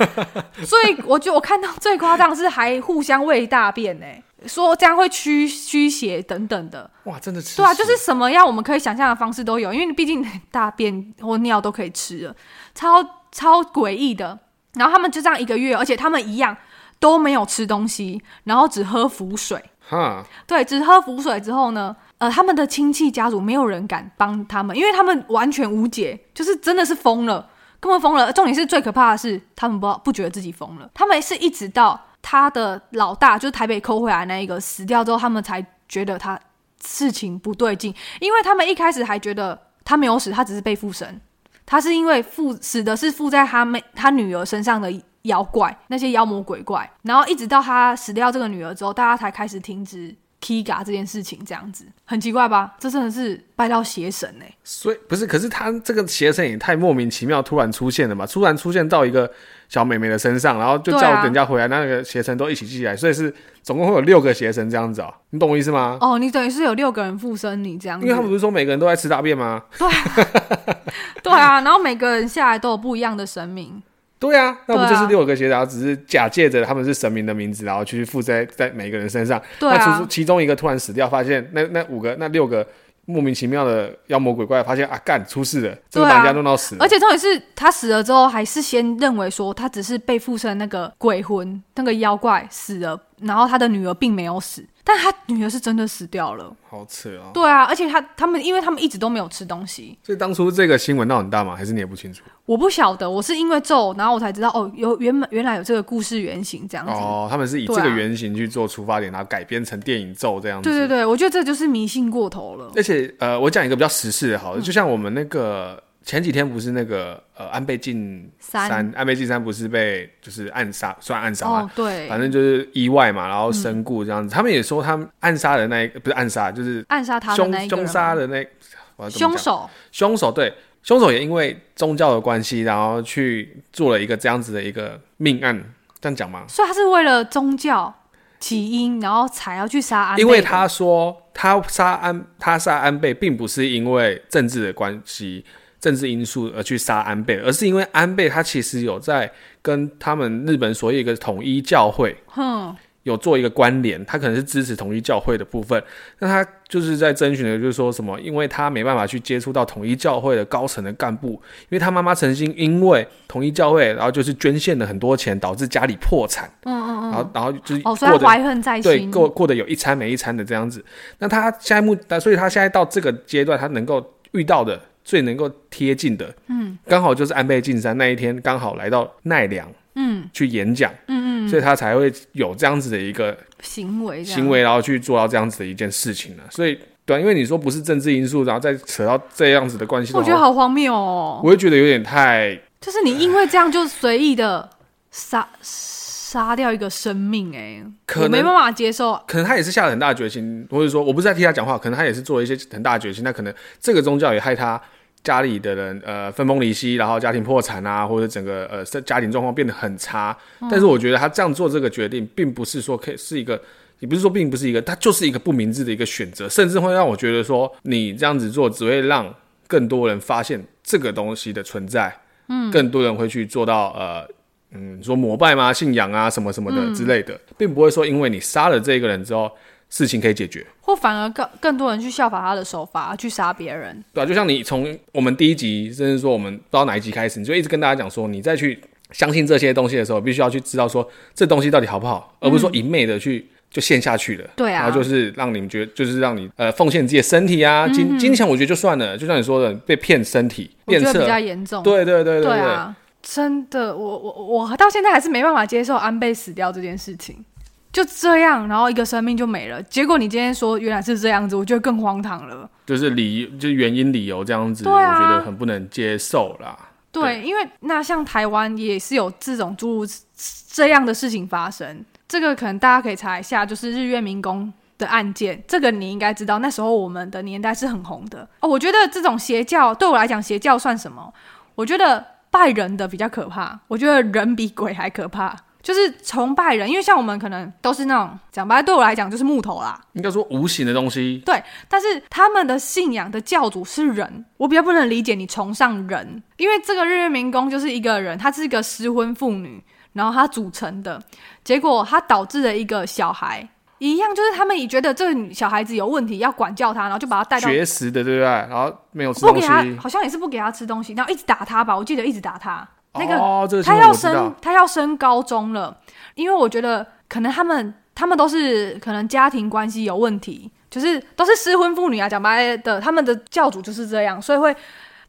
所以我觉得我看到最夸张是还互相喂大便呢，说这样会驱驱邪等等的。哇，真的吃对啊，就是什么样我们可以想象的方式都有，因为毕竟大便或尿都可以吃了，超超诡异的。然后他们就这样一个月，而且他们一样都没有吃东西，然后只喝符水。哈，对，只喝符水之后呢？呃，他们的亲戚家族没有人敢帮他们，因为他们完全无解，就是真的是疯了，根本疯了。重点是最可怕的是，他们不不觉得自己疯了，他们是一直到他的老大就是台北抠回来那一个死掉之后，他们才觉得他事情不对劲，因为他们一开始还觉得他没有死，他只是被附身，他是因为附死的是附在他妹他女儿身上的妖怪，那些妖魔鬼怪，然后一直到他死掉这个女儿之后，大家才开始停止。Kiga 这件事情这样子很奇怪吧？这真的是拜到邪神呢、欸。所以不是，可是他这个邪神也太莫名其妙，突然出现了嘛？突然出现到一个小妹妹的身上，然后就叫人家回来，啊、那个邪神都一起记起来，所以是总共会有六个邪神这样子哦、喔。你懂我意思吗？哦，你等于是有六个人附身你这样子，因为他们不是说每个人都在吃大便吗？对啊，对啊，然后每个人下来都有不一样的神明。对啊，那不就是六个邪神，然后只是假借着他们是神明的名字，然后去附在在每个人身上。对啊。那其中其中一个突然死掉，发现那那五个那六个莫名其妙的妖魔鬼怪，发现啊，干出事了，这个把人家弄到死了。而且重点是他死了之后，还是先认为说他只是被附身那个鬼魂，那个妖怪死了，然后他的女儿并没有死。但他女儿是真的死掉了，好扯啊！对啊，而且他他们，因为他们一直都没有吃东西，所以当初这个新闻闹很大吗？还是你也不清楚？我不晓得，我是因为咒，然后我才知道哦，有原本原来有这个故事原型这样子。哦，他们是以这个原型去做出发点，啊、然后改编成电影咒这样子。对对对，我觉得这就是迷信过头了。而且呃，我讲一个比较时事的，好就像我们那个。前几天不是那个呃安倍晋三，安倍晋三不是被就是暗杀，算暗杀嘛？哦，对，反正就是意外嘛，然后身故这样子。嗯、他们也说他们暗杀的那不是暗杀，就是暗杀他凶凶杀的那凶手，凶手对，凶手也因为宗教的关系，然后去做了一个这样子的一个命案，这样讲吗？所以他是为了宗教起因，然后才要去杀安倍。因为他说他杀安他杀安倍，并不是因为政治的关系。政治因素而去杀安倍，而是因为安倍他其实有在跟他们日本所有一个统一教会，有做一个关联，他可能是支持统一教会的部分。那他就是在征询的，就是说什么，因为他没办法去接触到统一教会的高层的干部，因为他妈妈曾经因为统一教会，然后就是捐献了很多钱，导致家里破产。嗯嗯嗯。然后，然后就是过得怀恨在心，对，过过得有一餐没一餐的这样子。那他现在目，所以他现在到这个阶段，他能够遇到的。最能够贴近的，嗯，刚好就是安倍晋三那一天刚好来到奈良，嗯，去演讲，嗯嗯，所以他才会有这样子的一个行为，行为，然后去做到这样子的一件事情呢。所以，对，因为你说不是政治因素，然后再扯到这样子的关系，我觉得好荒谬哦。我会觉得有点太，就是你因为这样就随意的杀。杀掉一个生命，欸，哎，可能没办法接受。可能他也是下了很大的决心，或者说，我不是在替他讲话，可能他也是做了一些很大的决心。那可能这个宗教也害他家里的人，呃，分崩离析，然后家庭破产啊，或者整个呃家庭状况变得很差。嗯、但是我觉得他这样做这个决定，并不是说可以是一个，也不是说并不是一个，他就是一个不明智的一个选择，甚至会让我觉得说，你这样子做只会让更多人发现这个东西的存在，嗯，更多人会去做到呃。嗯，说膜拜吗？信仰啊，什么什么的之类的，嗯、并不会说因为你杀了这个人之后，事情可以解决，或反而更更多人去效法他的手法去杀别人。对啊，就像你从我们第一集，甚至说我们不知道哪一集开始，你就一直跟大家讲说，你再去相信这些东西的时候，必须要去知道说这东西到底好不好，而不是说一昧的去就陷下去了。对啊、嗯，然后就是让你们觉得，就是让你呃奉献自己的身体啊，金金钱，我觉得就算了，就像你说的被骗身体，变色比较严重。对对对对对，对啊。真的，我我我到现在还是没办法接受安倍死掉这件事情，就这样，然后一个生命就没了。结果你今天说原来是这样子，我觉得更荒唐了。就是理，就是原因理由这样子，啊、我觉得很不能接受啦。对，对因为那像台湾也是有这种诸如这样的事情发生。这个可能大家可以查一下，就是日月民工的案件，这个你应该知道。那时候我们的年代是很红的哦。我觉得这种邪教对我来讲，邪教算什么？我觉得。拜人的比较可怕，我觉得人比鬼还可怕，就是崇拜人，因为像我们可能都是那种讲白，对我来讲就是木头啦，应该说无形的东西。对，但是他们的信仰的教主是人，我比较不能理解你崇尚人，因为这个日月明宫就是一个人，他是一个失婚妇女，然后他组成的，结果他导致了一个小孩。一样，就是他们也觉得这个小孩子有问题，要管教他，然后就把他带到绝食的，对不对？然后没有吃东西，不给他，好像也是不给他吃东西，然后一直打他吧。我记得一直打他。那个、哦、这个他要升，他要升高中了，因为我觉得可能他们他们都是可能家庭关系有问题，就是都是失婚妇女啊，讲白的，他们的教主就是这样，所以会。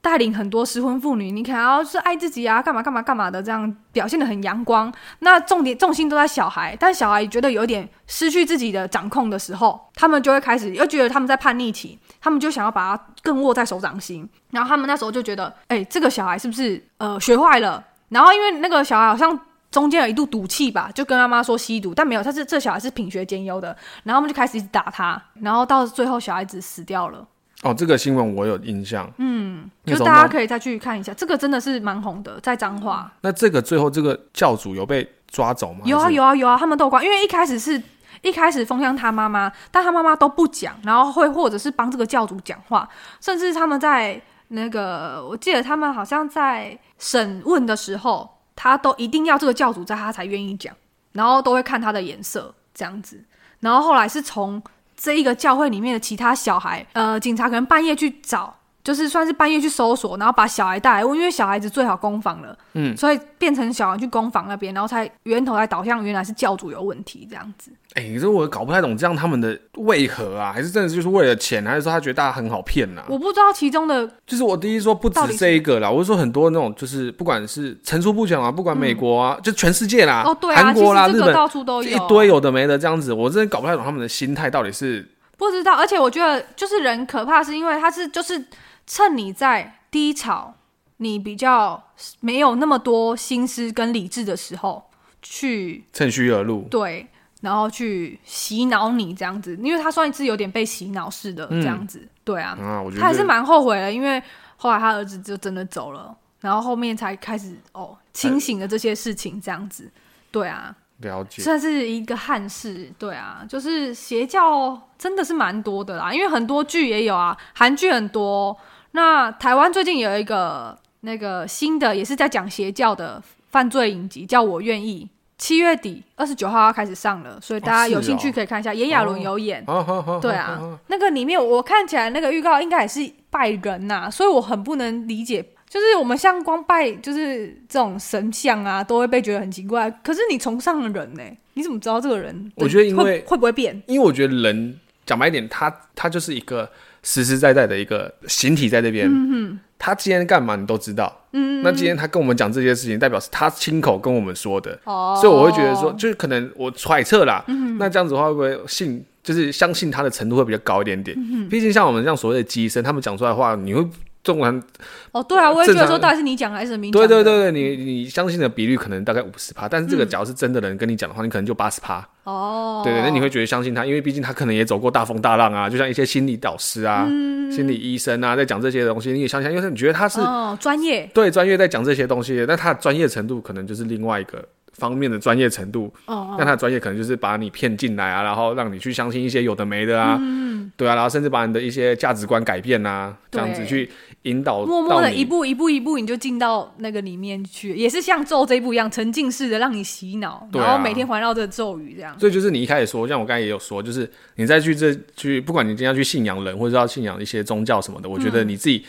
带领很多失婚妇女，你看，然后是爱自己啊，干嘛干嘛干嘛的，这样表现得很阳光。那重点重心都在小孩，但小孩觉得有点失去自己的掌控的时候，他们就会开始又觉得他们在叛逆期，他们就想要把他更握在手掌心。然后他们那时候就觉得，哎、这个小孩是不是呃学坏了？然后因为那个小孩好像中间有一度赌气吧，就跟妈妈说吸毒，但没有，他是这小孩是品学兼优的。然后他们就开始一直打他，然后到最后小孩子死掉了。哦，这个新闻我有印象。嗯，就大家可以再去看一下，这个真的是蛮红的，在彰化。那这个最后这个教主有被抓走吗？有啊，有啊，有啊，他们都有关，因为一开始是一开始封箱他妈妈，但他妈妈都不讲，然后会或者是帮这个教主讲话，甚至他们在那个，我记得他们好像在审问的时候，他都一定要这个教主在，他才愿意讲，然后都会看他的颜色这样子，然后后来是从。这一个教会里面的其他小孩，呃，警察可能半夜去找。就是算是半夜去搜索，然后把小孩带来问，因为小孩子最好攻防了，嗯，所以变成小孩去攻防那边，然后才源头才导向原来是教主有问题这样子。哎、欸，可是我搞不太懂这样他们的为何啊？还是真的就是为了钱，还是说他觉得大家很好骗呐、啊？我不知道其中的，就是我第一说不止这一个啦，我是说很多那种就是不管是层出不穷啊，不管美国啊，嗯、就全世界啦，哦对啊，韩国啦、日本到处都有一堆有的没的这样子，我真的搞不太懂他们的心态到底是不知道。而且我觉得就是人可怕，是因为他是就是。趁你在低潮，你比较没有那么多心思跟理智的时候，去趁虚而入，对，然后去洗脑你这样子，因为他算是有点被洗脑式的这样子，嗯、对啊，他还是蛮后悔的，因为后来他儿子就真的走了，然后后面才开始哦清醒的这些事情这样子，对啊。了解，算是一个憾事，对啊，就是邪教真的是蛮多的啦，因为很多剧也有啊，韩剧很多。那台湾最近有一个那个新的，也是在讲邪教的犯罪影集，叫我愿意，七月底二十九号要开始上了，所以大家有兴趣可以看一下。炎亚纶有演，哦、对啊，哦、那个里面我看起来那个预告应该也是拜人呐、啊，所以我很不能理解。就是我们像光拜，就是这种神像啊，都会被觉得很奇怪。可是你崇尚的人呢？你怎么知道这个人？我觉得因为会，会不会变？因为我觉得人讲白一点，他他就是一个实实在在的一个形体在这边。嗯哼，他今天干嘛你都知道。嗯，那今天他跟我们讲这些事情，代表是他亲口跟我们说的。哦，所以我会觉得说，就是可能我揣测啦。嗯，那这样子的话会不会信？就是相信他的程度会比较高一点点。嗯，毕竟像我们这样所谓的机身，他们讲出来的话，你会。中文哦，对啊，我也觉得说到底是你讲还是明讲？对对对对，你你相信的比率可能大概五十趴，但是这个假如是真的人跟你讲的话，嗯、你可能就八十趴。哦，对对，那你会觉得相信他，因为毕竟他可能也走过大风大浪啊，就像一些心理导师啊、嗯、心理医生啊，在讲这些东西，你也相信，因为你觉得他是哦专业，对专业在讲这些东西，那他的专业程度可能就是另外一个。方面的专业程度，哦，那他的专业可能就是把你骗进来啊，然后让你去相信一些有的没的啊，嗯，对啊，然后甚至把你的一些价值观改变啊，这样子去引导，默默的一步一步一步，你就进到那个里面去，也是像咒这一步一样沉浸式的让你洗脑，然后每天环绕这个咒语这样。所以就是你一开始说，像我刚才也有说，就是你再去这去，不管你今天要去信仰人或者要信仰一些宗教什么的，我觉得你自己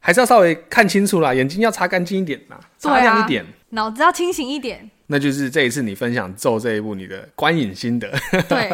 还是要稍微看清楚啦，眼睛要擦干净一点呐，擦亮一点，脑子要清醒一点。那就是这一次你分享咒这一部你的观影心得，对，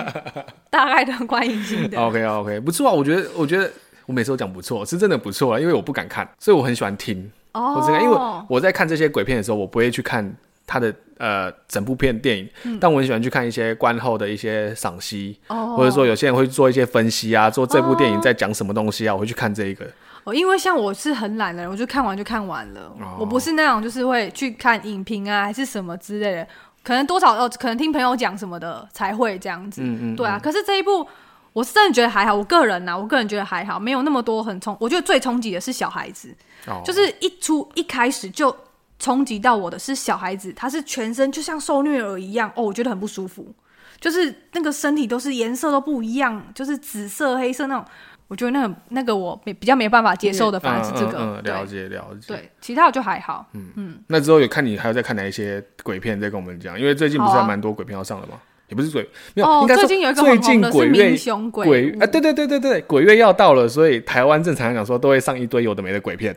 大概的观影心得。[LAUGHS] OK OK，不错啊，我觉得我觉得我每次都讲不错，是真的不错啊，因为我不敢看，所以我很喜欢听。哦，我因为我在看这些鬼片的时候，我不会去看它的呃整部片电影，嗯、但我很喜欢去看一些观后的一些赏析，哦，或者说有些人会做一些分析啊，做这部电影在讲什么东西啊，我会去看这一个。哦，因为像我是很懒的人，我就看完就看完了。哦、我不是那种就是会去看影评啊，还是什么之类的。可能多少哦，可能听朋友讲什么的才会这样子。嗯嗯。对啊，可是这一部我是真的觉得还好。我个人呐、啊，我个人觉得还好，没有那么多很冲。我觉得最冲击的是小孩子，哦、就是一出一开始就冲击到我的是小孩子，他是全身就像受虐儿一样哦，我觉得很不舒服。就是那个身体都是颜色都不一样，就是紫色、黑色那种。我觉得那个那个我没比较没办法接受的，反而是这个。嗯，了解了解。对，其他我就还好。嗯嗯。那之后有看你还有在看哪一些鬼片再跟我们讲？因为最近不是还蛮多鬼片要上的吗？也不是鬼，没有，应该最近有一个最近鬼月鬼啊，对对对对对，鬼月要到了，所以台湾正常来讲说都会上一堆有的没的鬼片。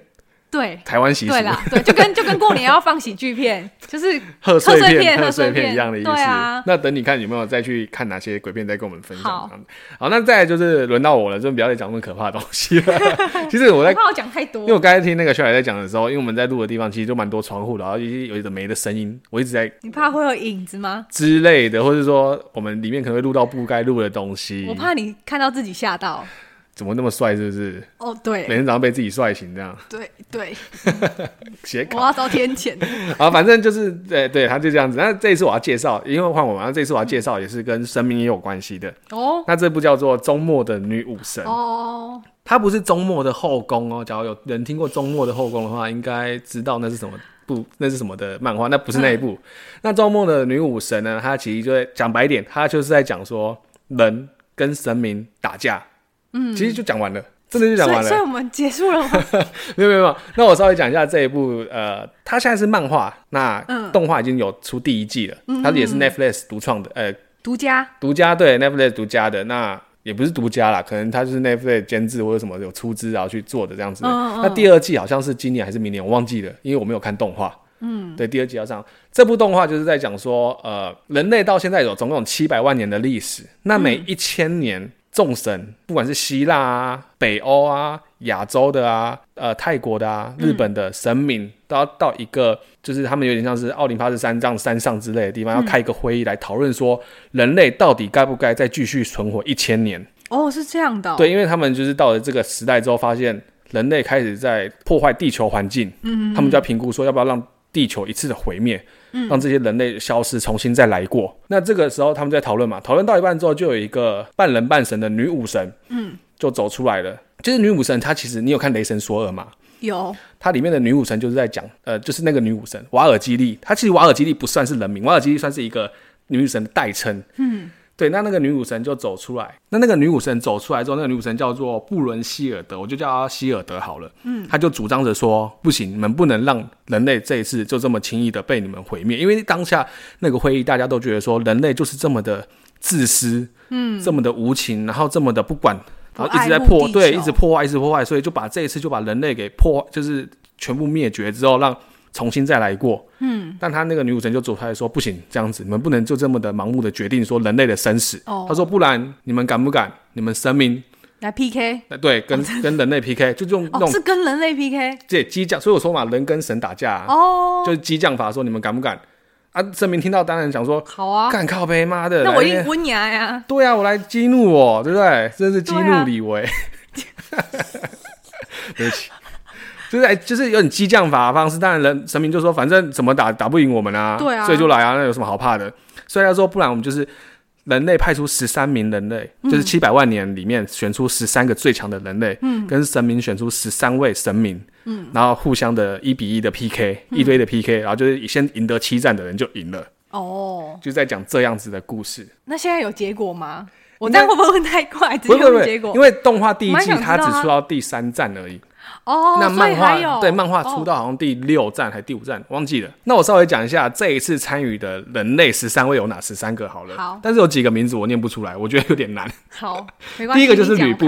对，台湾习俗，对啦，对，就跟就跟过年要放喜剧片，[LAUGHS] 就是贺岁片、贺岁片一样的意思。对啊，那等你看有没有再去看哪些鬼片，再跟我们分享。好，好，那再来就是轮到我了，就不要再讲那么可怕的东西了。[LAUGHS] 其实我在，怕我讲太多，因为我刚才听那个小海在讲的时候，因为我们在录的地方其实就蛮多窗户的，然后一些有的没的声音，我一直在。你怕会有影子吗？之类的，或者说我们里面可能会录到不该录的东西。我怕你看到自己吓到。怎么那么帅？是不是？哦，对，每天早上被自己帅醒这样。对对，[LAUGHS] 写我要遭天谴。[LAUGHS] 啊，反正就是对对，他就这样子。那这一次我要介绍，因为换我嘛，这一次我要介绍也是跟神明也有关系的。哦，那这部叫做《周末的女武神》。哦，它不是周末的后宫哦。假如有人听过周末的后宫的话，应该知道那是什么部，那是什么的漫画。那不是那一部。嗯、那周末的女武神呢？它其实就在讲白一点，它就是在讲说人跟神明打架。嗯，其实就讲完了，真的就讲完了所。所以我们结束了吗？[LAUGHS] 没有没有没有。那我稍微讲一下这一部，呃，它现在是漫画，那动画已经有出第一季了，嗯、它也是 Netflix 独创的，呃，独家，独家对 Netflix 独家的。那也不是独家啦，可能他就是 Netflix 监制或者什么有出资然后去做的这样子的。嗯嗯那第二季好像是今年还是明年，我忘记了，因为我没有看动画。嗯，对，第二季要上。这部动画就是在讲说，呃，人类到现在有总共七百万年的历史，那每一千年众神，不管是希腊啊、北欧啊、亚洲的啊、呃泰国的啊、日本的神明，都要到一个，就是他们有点像是奥林帕斯山这样山上之类的地方，要开一个会议来讨论说，人类到底该不该再继续存活一千年？哦，是这样的、哦。对，因为他们就是到了这个时代之后，发现人类开始在破坏地球环境，嗯，他们就要评估说要不要让。地球一次的毁灭，让这些人类消失，重新再来过。嗯、那这个时候他们在讨论嘛，讨论到一半之后，就有一个半人半神的女武神，嗯，就走出来了。就是女武神，她其实你有看《雷神索尔》吗？有。它里面的女武神就是在讲，呃，就是那个女武神瓦尔基利。她其实瓦尔基利不算是人名，瓦尔基利算是一个女武神的代称。嗯。对，那那个女武神就走出来。那那个女武神走出来之后，那个女武神叫做布伦希尔德，我就叫她希尔德好了。嗯，她就主张着说，不行，你们不能让人类这一次就这么轻易的被你们毁灭，因为当下那个会议，大家都觉得说人类就是这么的自私，嗯，这么的无情，然后这么的不管，然后一直在破，对，一直破坏，一直破坏，所以就把这一次就把人类给破，就是全部灭绝之后让。重新再来过，嗯，但他那个女武神就走出来说：“不行，这样子你们不能就这么的盲目的决定说人类的生死。哦”他说：“不然你们敢不敢？你们神明来 PK？对，跟、哦、跟人类 PK，就用那种、哦、是跟人类 PK，对激将。所以我说嘛，人跟神打架、啊，哦，就是激将法，说你们敢不敢？啊，神明听到当然想说：好啊，干靠北妈的，那我一定温牙呀。对啊，我来激怒我，对不对？真是激怒李维。[LAUGHS] [LAUGHS] 对不起。”就是就是有点激将法的方式，当然人神明就说，反正怎么打打不赢我们啊，对啊，所以就来啊，那有什么好怕的？所以他说，不然我们就是人类派出十三名人类，嗯、就是七百万年里面选出十三个最强的人类，嗯，跟神明选出十三位神明，嗯，然后互相的一比一的 PK，、嗯、一堆的 PK，然后就是先赢得七战的人就赢了。哦，就在讲这样子的故事。那现在有结果吗？我这样会不会问太快？直接有结果？因为动画第一季它只出到第三战而已。哦，那漫画对漫画出到好像第六站还是第五站，忘记了。那我稍微讲一下这一次参与的人类十三位有哪十三个好了。好，但是有几个名字我念不出来，我觉得有点难。好，[LAUGHS] 没关系。第一个就是吕布，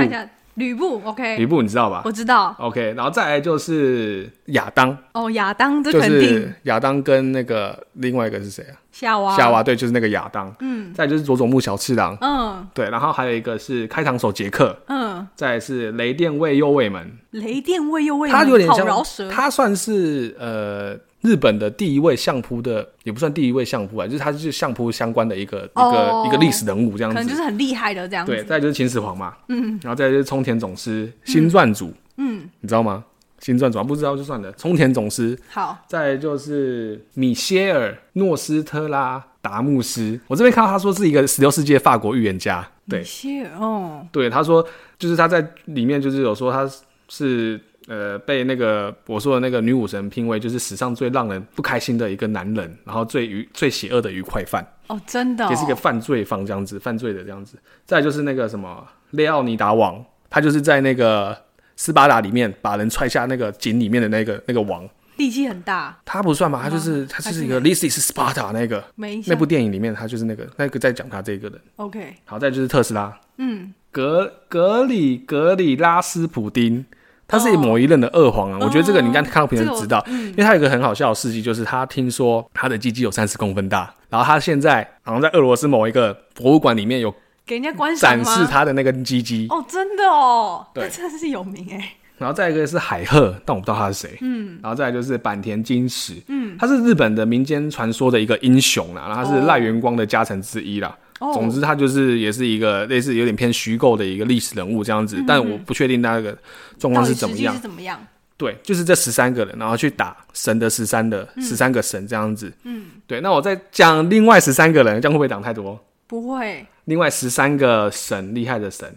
吕布，OK。吕布你知道吧？我知道。OK，然后再来就是亚当。哦，亚当这肯定。就是亚当跟那个另外一个是谁啊？夏娃，夏娃对，就是那个亚当。嗯，再就是佐佐木小次郎。嗯，对，然后还有一个是开膛手杰克。嗯，再是雷电卫右卫门。雷电卫右卫门，他有点像，他算是呃日本的第一位相扑的，也不算第一位相扑啊，就是他是相扑相关的一个、哦、一个一个历史人物这样子，可能就是很厉害的这样子。对，再就是秦始皇嘛。嗯，然后再就是冲田总司新撰组。嗯，你知道吗？新撰组不知道就算了。冲田总司好，再就是米歇尔诺斯特拉达穆斯。我这边看到他说是一个十六世纪法国预言家。对，米歇尔哦，对，他说就是他在里面就是有说他是呃被那个我说的那个女武神评为就是史上最让人不开心的一个男人，然后最愉最邪恶的愉快犯。哦，真的、哦，也是一个犯罪方这样子，犯罪的这样子。再就是那个什么列奥尼达王，他就是在那个。斯巴达里面把人踹下那个井里面的那个那个王，力气很大。他不算吧？他就是他就是一个 Sparta 那个那部电影里面，他就是那个那个在讲他这个人。OK，好，再就是特斯拉。嗯，格格里格里拉斯普丁，他是某一任的二皇啊。我觉得这个你刚看到片就知道，因为他有一个很好笑的事迹，就是他听说他的鸡鸡有三十公分大，然后他现在好像在俄罗斯某一个博物馆里面有。给人家观赏展示他的那个鸡鸡哦，真的哦，对，真的是有名哎。然后再一个是海鹤，但我不知道他是谁。嗯，然后再来就是坂田金时，嗯，他是日本的民间传说的一个英雄啦，然后他是赖元光的家臣之一啦。哦，总之他就是也是一个类似有点偏虚构的一个历史人物这样子，但我不确定那个状况是怎么样。是怎么样？对，就是这十三个人，然后去打神的十三的十三个神这样子。嗯，对。那我再讲另外十三个人，这样会不会讲太多？不会。另外十三个神，厉害的神。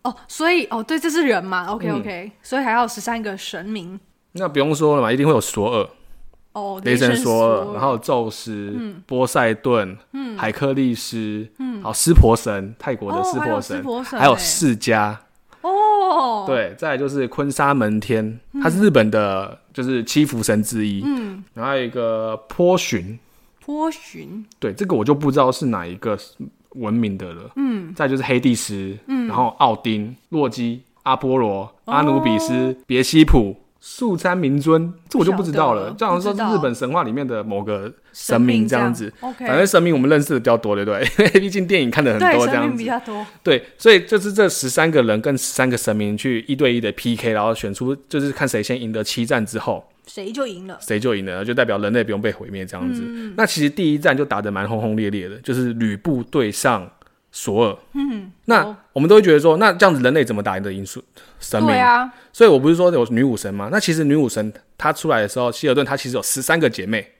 哦，所以哦，对，这是人嘛？OK OK，、嗯、所以还有十三个神明。那不用说了嘛，一定会有索尔。哦，雷神索尔，然后宙斯、嗯、波塞顿、嗯、海克力斯，嗯，好，湿婆神，泰国的湿婆神，哦、还有释迦。哦，对，再来就是坤沙门天，他是日本的，就是七福神之一，嗯，然后还有一个波旬，波旬，对，这个我就不知道是哪一个。文明的了，嗯，再就是黑帝斯，嗯，然后奥丁、洛基、阿波罗、阿努比斯、别西卜。素餐明尊，这我就不知道了。这好像说日本神话里面的某个神明这样子。OK，反正神明我们认识的比较多，对不对？因 [LAUGHS] 为毕竟电影看的很多，这样子。比较多。对，所以就是这十三个人跟十三个神明去一对一的 PK，然后选出就是看谁先赢得七战之后，谁就赢了，谁就赢了，就代表人类不用被毁灭这样子。嗯、那其实第一战就打得蛮轰轰烈烈的，就是吕布对上索尔。嗯，那我们都会觉得说，那这样子人类怎么打赢的因素？神明。对啊。所以我不是说有女武神吗？那其实女武神她出来的时候，希尔顿她其实有十三个姐妹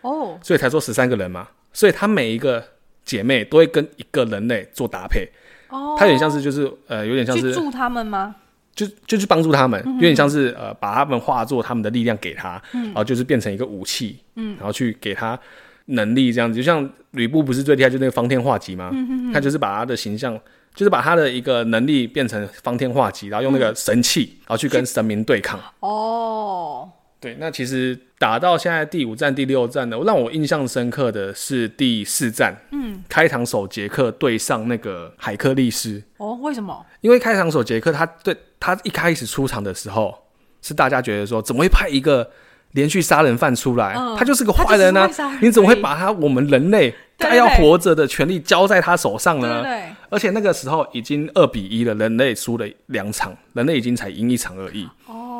哦，所以才说十三个人嘛。所以她每一个姐妹都会跟一个人类做搭配哦，她有点像是就是呃，有点像是助他们吗？就就去帮助他们，有点像是呃，把他们化作他们的力量给他，然后就是变成一个武器，嗯，然后去给他能力这样子。就像吕布不是最厉害，就那个方天画戟吗？他就是把他的形象。就是把他的一个能力变成方天画戟，然后用那个神器，嗯、然后去跟神明对抗。哦，对，那其实打到现在第五战、第六战呢，让我印象深刻的是第四战，嗯，开膛手杰克对上那个海克力斯。哦，为什么？因为开膛手杰克他对他一开始出场的时候，是大家觉得说，怎么会派一个连续杀人犯出来？嗯、他就是个坏人呢、啊？你怎么会把他我们人类？该要活着的权利交在他手上呢，对对对，而且那个时候已经二比一了，人类输了两场，人类已经才赢一场而已。哦，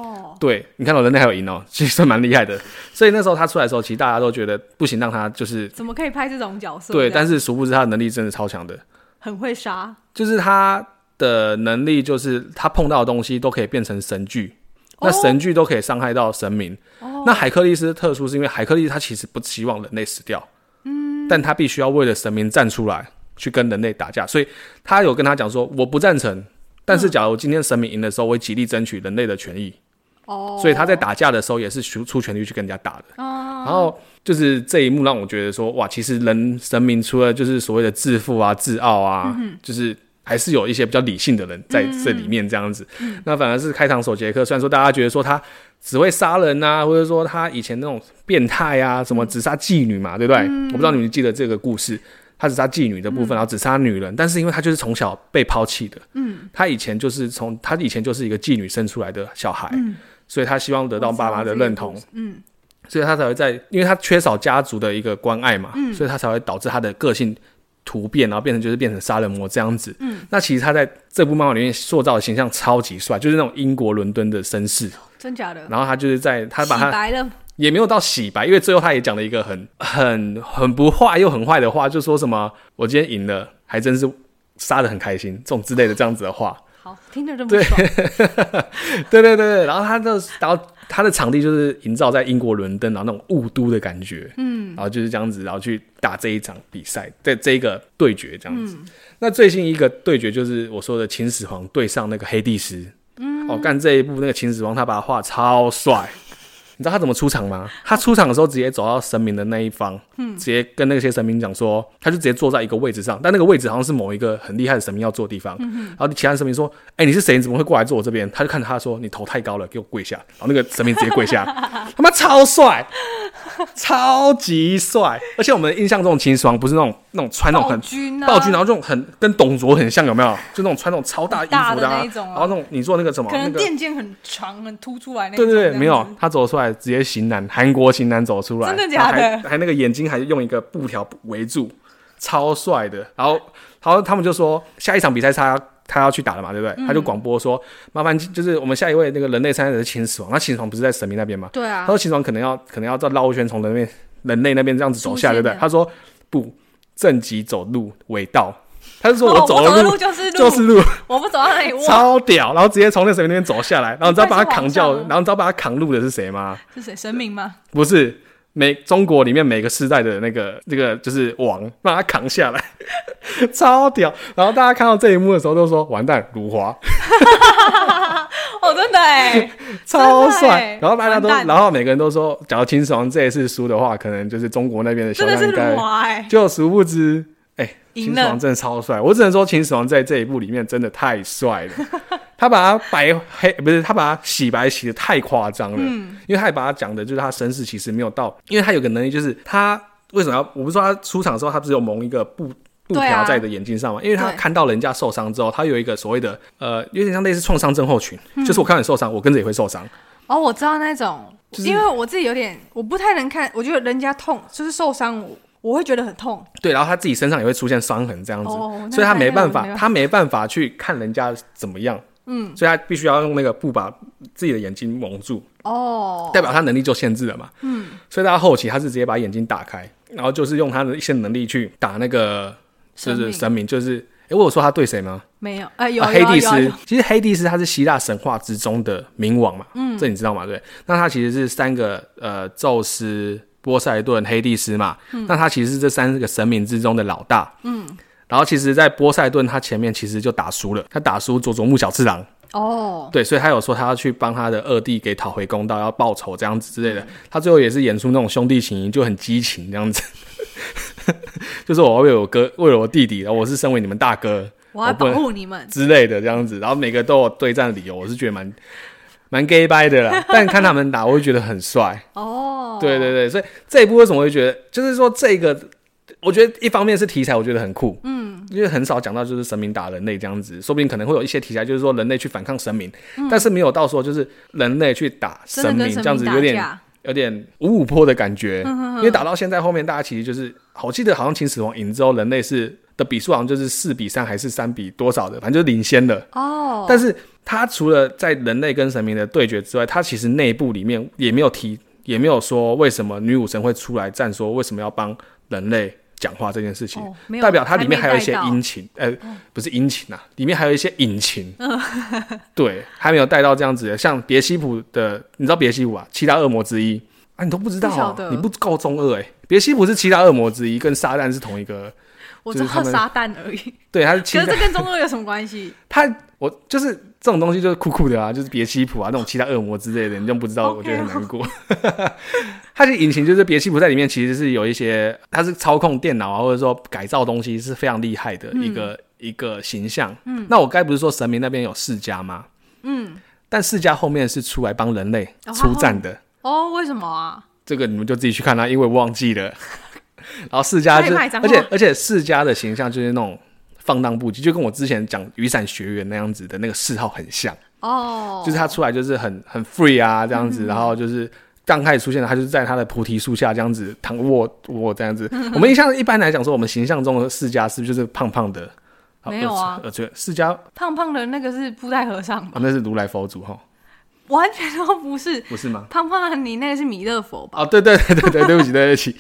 对，你看到人类还有赢哦，其实蛮厉害的。[LAUGHS] 所以那时候他出来的时候，其实大家都觉得不行，让他就是怎么可以拍这种角色？对，但是殊不知他的能力真的超强的，很会杀。就是他的能力，就是他碰到的东西都可以变成神具，哦、那神具都可以伤害到神明。哦、那海克力斯特殊是因为海克力斯他其实不希望人类死掉。嗯但他必须要为了神明站出来，去跟人类打架，所以他有跟他讲说：“我不赞成，但是假如今天神明赢的时候，我会极力争取人类的权益。”哦，所以他在打架的时候也是出出全力去跟人家打的。哦，然后就是这一幕让我觉得说：“哇，其实人神明除了就是所谓的自负啊、自傲啊，嗯、就是还是有一些比较理性的人在这里面这样子。嗯。嗯”那反而是开膛手杰克，虽然说大家觉得说他。只会杀人啊，或者说他以前那种变态啊，什么只杀妓女嘛，对不对？嗯、我不知道你们记得这个故事，他只杀妓女的部分，嗯、然后只杀女人，但是因为他就是从小被抛弃的，嗯，他以前就是从他以前就是一个妓女生出来的小孩，嗯、所以他希望得到爸妈的认同，嗯，所以他才会在，因为他缺少家族的一个关爱嘛，嗯，所以他才会导致他的个性突变，然后变成就是变成杀人魔这样子，嗯，那其实他在这部漫画里面塑造的形象超级帅，就是那种英国伦敦的绅士。真假的？然后他就是在他把他白了，也没有到洗白，因为最后他也讲了一个很很很不坏又很坏的话，就说什么我今天赢了，还真是杀的很开心，这种之类的这样子的话。好，听着这么爽。[LAUGHS] 对对对对，然后他的然后他的场地就是营造在英国伦敦，然后那种雾都的感觉，嗯，然后就是这样子，然后去打这一场比赛，在这一个对决这样子。嗯、那最新一个对决就是我说的秦始皇对上那个黑帝师。嗯。哦，干这一部那个秦始皇，他把他画超帅。你知道他怎么出场吗？他出场的时候直接走到神明的那一方，嗯，直接跟那些神明讲说，他就直接坐在一个位置上，但那个位置好像是某一个很厉害的神明要坐的地方。嗯，然后其他神明说：“哎、欸，你是谁？你怎么会过来坐我这边？”他就看着他说：“你头太高了，给我跪下。”然后那个神明直接跪下，[LAUGHS] 他妈超帅，超级帅。而且我们印象中的秦始皇不是那种那种穿那种很暴君、啊，暴君，然后这种很跟董卓很像，有没有？就那种穿那种超大衣服的，啊，的那种，啊，然后那种你做那个什么，可能垫肩很长很突出来那种。对对对，没有，他走出来。直接型男，韩国型男走出来，真的假的？还还那个眼睛还用一个布条围住，超帅的。然后，然后他们就说下一场比赛他他要去打了嘛，对不对？嗯、他就广播说，麻烦就是我们下一位那个人类参赛者是秦始皇，那秦始皇不是在神明那边吗？对啊。他说秦始皇可能要可能要绕绕一圈从那边人类那边这样子走下，对不对？他说不，正极走路尾道。他是说：“我走的路就是路，就是路，我不走到哪里超屌。”然后直接从那神明那边走下来，然后你知道把他扛叫，然后你知道把他扛路的是谁吗？是谁？神明吗？不是，每中国里面每个世代的那个那个就是王，把他扛下来，[LAUGHS] 超屌。然后大家看到这一幕的时候，都说：“完蛋，如华。[LAUGHS] ”哦，真的哎，[LAUGHS] 超帅。然后大家都，然后每个人都说：“假如秦始皇这一次输的话，可能就是中国那边的销量应该就殊不知。”秦始皇真的超帅，我只能说秦始皇在这一部里面真的太帅了。他把他白黑不是，他把他洗白洗的太夸张了。嗯，因为他也把他讲的就是他身世其实没有到，因为他有个能力就是他为什么要？我不是说他出场的时候他不是有蒙一个布布条在你的眼睛上嘛，啊、因为他看到人家受伤之后，他有一个所谓的呃，有点像类似创伤症候群，嗯、就是我看到你受伤，我跟着也会受伤。哦，我知道那种，就是、因为我自己有点，我不太能看，我觉得人家痛就是受伤，我我会觉得很痛。对，然后他自己身上也会出现伤痕这样子，哦、所以他没办法，他没办法去看人家怎么样。嗯，所以他必须要用那个布把自己的眼睛蒙住。哦，代表他能力就限制了嘛。嗯，所以他后期他是直接把眼睛打开，然后就是用他的一些能力去打那个，就是神明，就是，哎、欸，我有说他对谁吗？没有，哎、呃，有，啊、黑帝斯。其实黑帝斯他是希腊神话之中的冥王嘛。嗯，这你知道吗？对，那他其实是三个，呃，宙斯、波塞顿、黑帝斯嘛。嗯，那他其实是这三个神明之中的老大。嗯，然后其实，在波塞顿他前面其实就打输了，他打输佐佐木小次郎。哦，对，所以他有说他要去帮他的二弟给讨回公道，要报仇这样子之类的。嗯、他最后也是演出那种兄弟情谊，就很激情这样子。[LAUGHS] 就是我为我哥，为了我弟弟，然后我是身为你们大哥，我要保护你们之类的这样子。然后每个都有对战的理由，我是觉得蛮蛮 gay 掰的啦。但看他们打，我会觉得很帅。哦，对对对，所以这一部为什么会觉得，就是说这个。我觉得一方面是题材，我觉得很酷，嗯，因为很少讲到就是神明打人类这样子，说不定可能会有一些题材，就是说人类去反抗神明，嗯、但是没有到说就是人类去打神明这样子，有点有点五五坡的感觉，[LAUGHS] 因为打到现在后面，大家其实就是，我记得好像秦始皇赢之后，人类是的比数好像就是四比三还是三比多少的，反正就是领先了哦。但是他除了在人类跟神明的对决之外，他其实内部里面也没有提，也没有说为什么女武神会出来战，说为什么要帮人类。讲话这件事情，哦、代表它里面还有一些殷勤，呃，不是阴情啊，里面还有一些隐情，嗯、[LAUGHS] 对，还没有带到这样子的。像别西卜的，你知道别西卜啊，七大恶魔之一啊，你都不知道、啊，你不够中二哎、欸。别西卜是七大恶魔之一，跟撒旦是同一个，我知道撒旦而已。对，他是七。可是这跟中二有什么关系？[LAUGHS] 他，我就是。这种东西就是酷酷的啊，[LAUGHS] 就是别西普啊，那种其他恶魔之类的，你都不知道，我觉得很难过。[LAUGHS] 它的引擎就是别西普在里面，其实是有一些，它是操控电脑啊，或者说改造东西是非常厉害的一个、嗯、一个形象。嗯，那我该不是说神明那边有世家吗？嗯，但世家后面是出来帮人类出战的哦，哦。为什么啊？这个你们就自己去看啦，因为我忘记了。[LAUGHS] 然后世家就，而且而且世家的形象就是那种。放荡不羁，就跟我之前讲雨伞学员那样子的那个嗜好很像哦，oh. 就是他出来就是很很 free 啊这样子，嗯、然后就是刚开始出现的他就是在他的菩提树下这样子躺卧卧这样子。[LAUGHS] 我们印象一般来讲说，我们形象中的释迦是不是就是胖胖的？[LAUGHS] 没有啊，释迦胖胖的那个是布袋和尚吧？啊，那是如来佛祖哈，完全都不是，不是吗？胖胖的你那个是弥勒佛吧？哦，对对对对对，对不起对不起，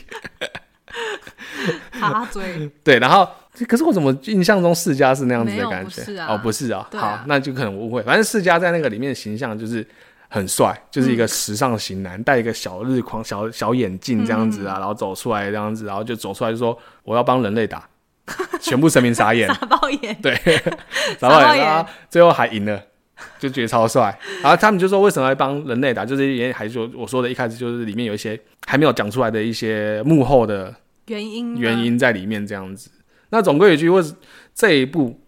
[LAUGHS] 哈嘴对，然后。可是我怎么印象中世家是那样子的感觉？不啊、哦，不是啊，啊好，那就可能误会。反正世家在那个里面的形象就是很帅，就是一个时尚型男，戴、嗯、一个小日框、小小眼镜这样子啊，嗯、然后走出来这样子，然后就走出来就说我要帮人类打，[LAUGHS] 全部神明傻眼，傻爆眼，对，[LAUGHS] 傻爆眼啊，最后还赢了，就觉得超帅。然后他们就说为什么要帮人类打？就是也还说我说的一开始就是里面有一些还没有讲出来的一些幕后的原因原因在里面这样子。那总归一句，为这一部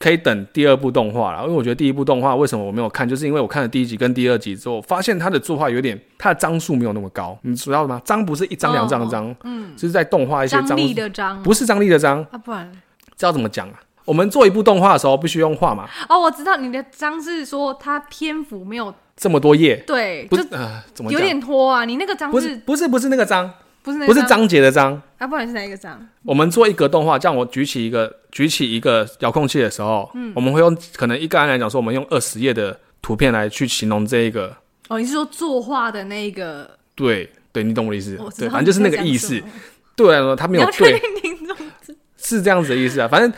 可以等第二部动画了，因为我觉得第一部动画为什么我没有看，就是因为我看了第一集跟第二集之后，发现它的作画有点，它的张数没有那么高，你知道吗？张不是一张两张的张，嗯，就是在动画一些张力的张，不是张力的张啊，不然知道怎么讲啊？我们做一部动画的时候必须用画嘛？哦，我知道你的张是说它篇幅没有这么多页，对，不是呃，怎么有点拖啊？你那个章不是不是不是那个张。不是不是章节的章，啊，不然是哪一个章？我们做一格动画，这样我举起一个举起一个遥控器的时候，嗯，我们会用可能一个来讲说，我们用二十页的图片来去形容这一个。哦，你是说作画的那个？对对，你懂我的意思。对，反正就是那个意思。对我来说，他没有对，是这样子的意思啊。反正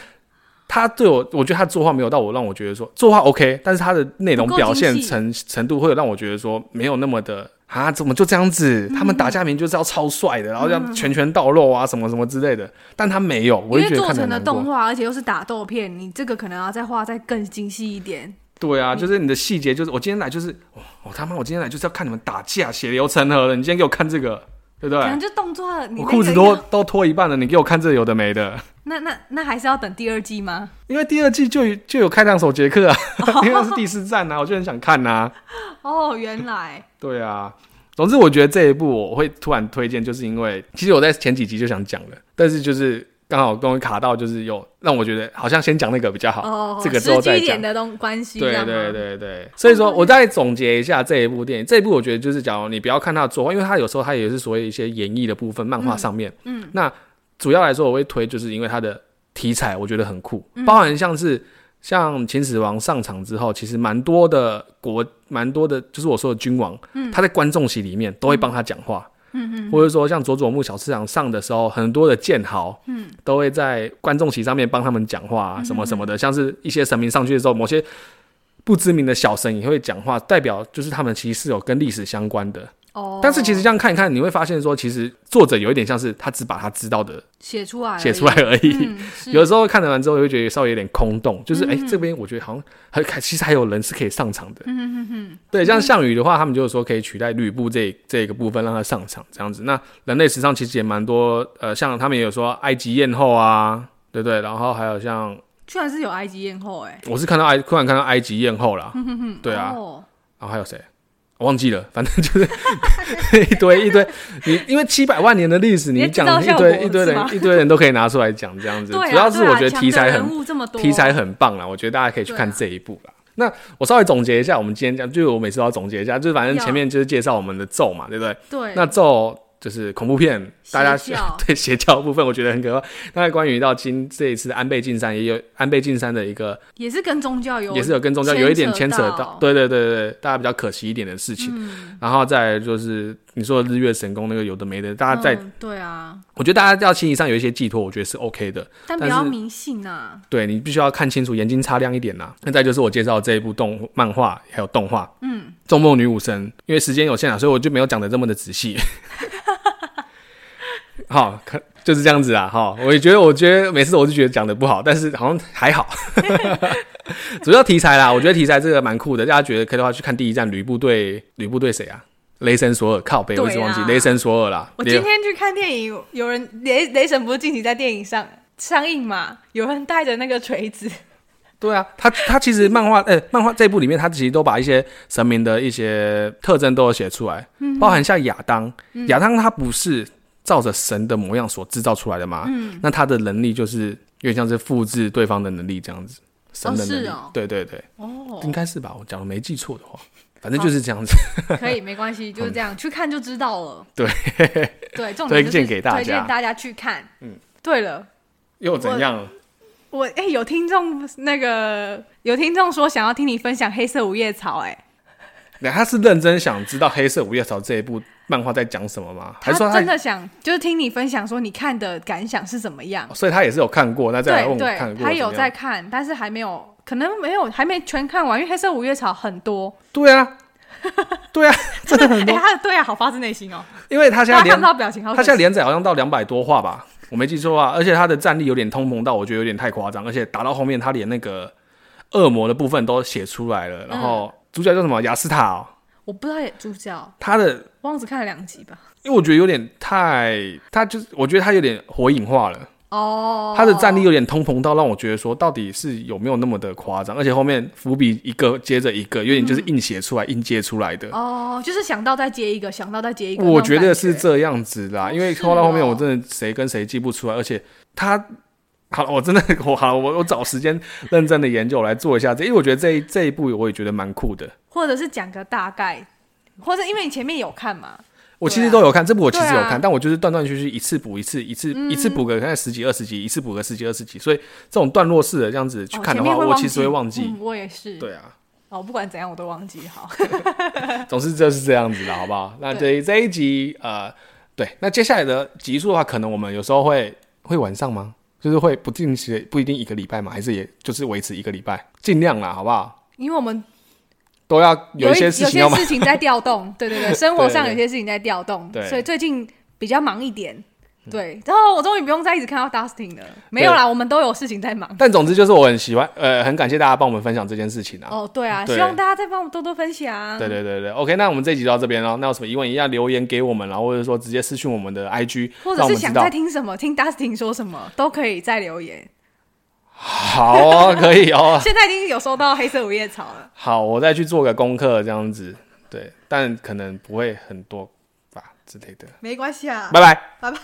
他对我，我觉得他作画没有到我让我觉得说作画 OK，但是他的内容表现程程度会有让我觉得说没有那么的。啊，怎么就这样子？他们打架名就是要超帅的，嗯、然后这样拳拳到肉啊，什么什么之类的。但他没有，我就觉得因为做成了动画，而且又是打斗片，你这个可能要再画再更精细一点。对啊，就是你的细节，就是我今天来就是，我、哦、他妈，我今天来就是要看你们打架，血流成河了。你今天给我看这个。对不对？可能就动作，我裤子都都脱一半了，你给我看这有的没的。那那那还是要等第二季吗？因为第二季就就有开膛手杰克啊，[LAUGHS] 因为是第四站啊，我就很想看呐。哦，原来。对啊，总之我觉得这一部我会突然推荐，就是因为其实我在前几集就想讲了，但是就是刚好跟我卡到，就是有让我觉得好像先讲那个比较好，哦、这个之后再讲。实际点的东关系，对对对对。所以说我再总结一下这一部电影，这一部我觉得就是，假如你不要看它的作画，因为它有时候它也是所谓一些演绎的部分，漫画上面。嗯。嗯，那主要来说，我会推，就是因为它的题材我觉得很酷，嗯、包含像是像秦始皇上场之后，其实蛮多的国，蛮多的，就是我说的君王，嗯、他在观众席里面都会帮他讲话。嗯嗯，或者说像佐佐木小次郎上的时候，很多的剑豪，嗯，都会在观众席上面帮他们讲话啊，什么什么的，像是一些神明上去的时候，某些不知名的小神也会讲话，代表就是他们其实是有跟历史相关的。哦，但是其实这样看一看，你会发现说，其实作者有一点像是他只把他知道的写出来，写出来而已。嗯、[LAUGHS] 有的时候看完之后，会觉得稍微有点空洞，就是哎、嗯欸，这边我觉得好像还其实还有人是可以上场的。嗯。对，像项羽的话，他们就是说可以取代吕布这这个部分让他上场这样子。那人类史上其实也蛮多，呃，像他们也有说埃及艳后啊，对不对？然后还有像，居然是有埃及艳后哎、欸，我是看到埃突然看到埃及艳后了。对啊。哦、然后还有谁？我忘记了，反正就是一堆一堆，你因为七百万年的历史，你讲一堆一堆人一堆人都可以拿出来讲这样子。主要是我觉得题材很题材很棒啦，我觉得大家可以去看这一部啦。那我稍微总结一下，我们今天讲，就是我每次都要总结一下，就是反正前面就是介绍我们的咒嘛，对不对？对。那咒。就是恐怖片，大家 [LAUGHS] 对邪教部分，我觉得很可怕。那关于到今这一次安倍晋三也有安倍晋三的一个，也是跟宗教有，也是有跟宗教有一点牵扯到。对对对对对，大家比较可惜一点的事情。然后再就是你说的日月神功那个有的没的，大家在对啊，我觉得大家要心理上有一些寄托，我觉得是 OK 的。但不要迷信呐。对，你必须要看清楚，眼睛擦亮一点呐。那再就是我介绍这一部动漫画还有动画，嗯，《终末女武神》，因为时间有限啊，所以我就没有讲的这么的仔细。[LAUGHS] 好，可就是这样子啊。哈，我也觉得，我觉得每次我就觉得讲的不好，但是好像还好。[LAUGHS] 主要题材啦，我觉得题材这个蛮酷的。大家觉得可以的话，去看第一站吕布对吕布对谁啊？雷神索尔靠背，我一直忘记雷神索尔啦。我今天去看电影，有人雷雷神不是近期在电影上上映嘛？有人带着那个锤子。对啊，他他其实漫画，呃、欸，漫画这部里面，他其实都把一些神明的一些特征都有写出来，嗯、包含像亚当，亚当他不是。照着神的模样所制造出来的嘛，嗯，那他的能力就是有点像是复制对方的能力这样子，神的能力，哦哦、对对对，哦，应该是吧？我讲的没记错的话，反正就是这样子，哦、可以没关系，[LAUGHS] 就是这样，去看就知道了。对对，推荐给大家，推荐大家去看。嗯，对了，又怎样？我哎、欸，有听众那个有听众说想要听你分享《黑色五叶草》哎，那他是认真想知道《黑色五叶草》这一部。漫画在讲什么吗？还是说他真的想就是听你分享说你看的感想是怎么样？所以他也是有看过，那再来问我看过。他有在看，但是还没有，可能没有，还没全看完。因为黑色五月草很多。对啊，对啊，[LAUGHS] 真的很多。他的对啊，好发自内心哦。因为他现在连看不到表情，他现在连载好像到两百多话吧，我没记错啊。而且他的战力有点通膨到，我觉得有点太夸张。而且打到后面，他连那个恶魔的部分都写出来了。然后主角叫什么？雅斯塔。哦我不知道主角他的。我只看了两集吧，因为我觉得有点太，他就是我觉得他有点火影化了哦，他的战力有点通膨到让我觉得说到底是有没有那么的夸张，而且后面伏笔一个接着一个，有点就是硬写出来、硬接出来的。哦，就是想到再接一个，想到再接一个，我觉得是这样子啦，因为拖到后面我真的谁跟谁记不出来，而且他好了，我真的我好我我找时间认真的研究来做一下这，因为我觉得这一这一部我也觉得蛮酷的，或者是讲个大概。或者因为你前面有看嘛，我其实都有看，这部我其实有看，但我就是断断续续一次补一次，一次一次补个可能十几二十集，一次补个十几二十集，所以这种段落式的这样子去看的话，我其实会忘记。我也是。对啊。哦，不管怎样我都忘记好。[LAUGHS] 总是就是这样子的，好不好？那这这一集呃，对，那接下来的集数的话，可能我们有时候会会晚上吗？就是会不定期，不一定一个礼拜嘛，还是也就是维持一个礼拜，尽量啦，好不好？因为我们。都要有一些事情，有些事情在调动，[LAUGHS] 对对对，生活上有些事情在调动，对，所以最近比较忙一点，对。然后我终于不用再一直看到 Dustin 了，没有啦，我们都有事情在忙。但总之就是我很喜欢，呃，很感谢大家帮我们分享这件事情啊。哦，对啊，希望大家再帮我们多多分享。对对对对，OK，那我们这集就到这边喽。那有什么疑问一定要留言给我们，然后或者说直接私讯我们的 IG，或者是想再听什么，听 Dustin 说什么都可以再留言。好哦，可以哦。[LAUGHS] 现在已经有收到黑色五叶草了。好，我再去做个功课，这样子。对，但可能不会很多吧之类的。没关系啊，拜拜，拜拜。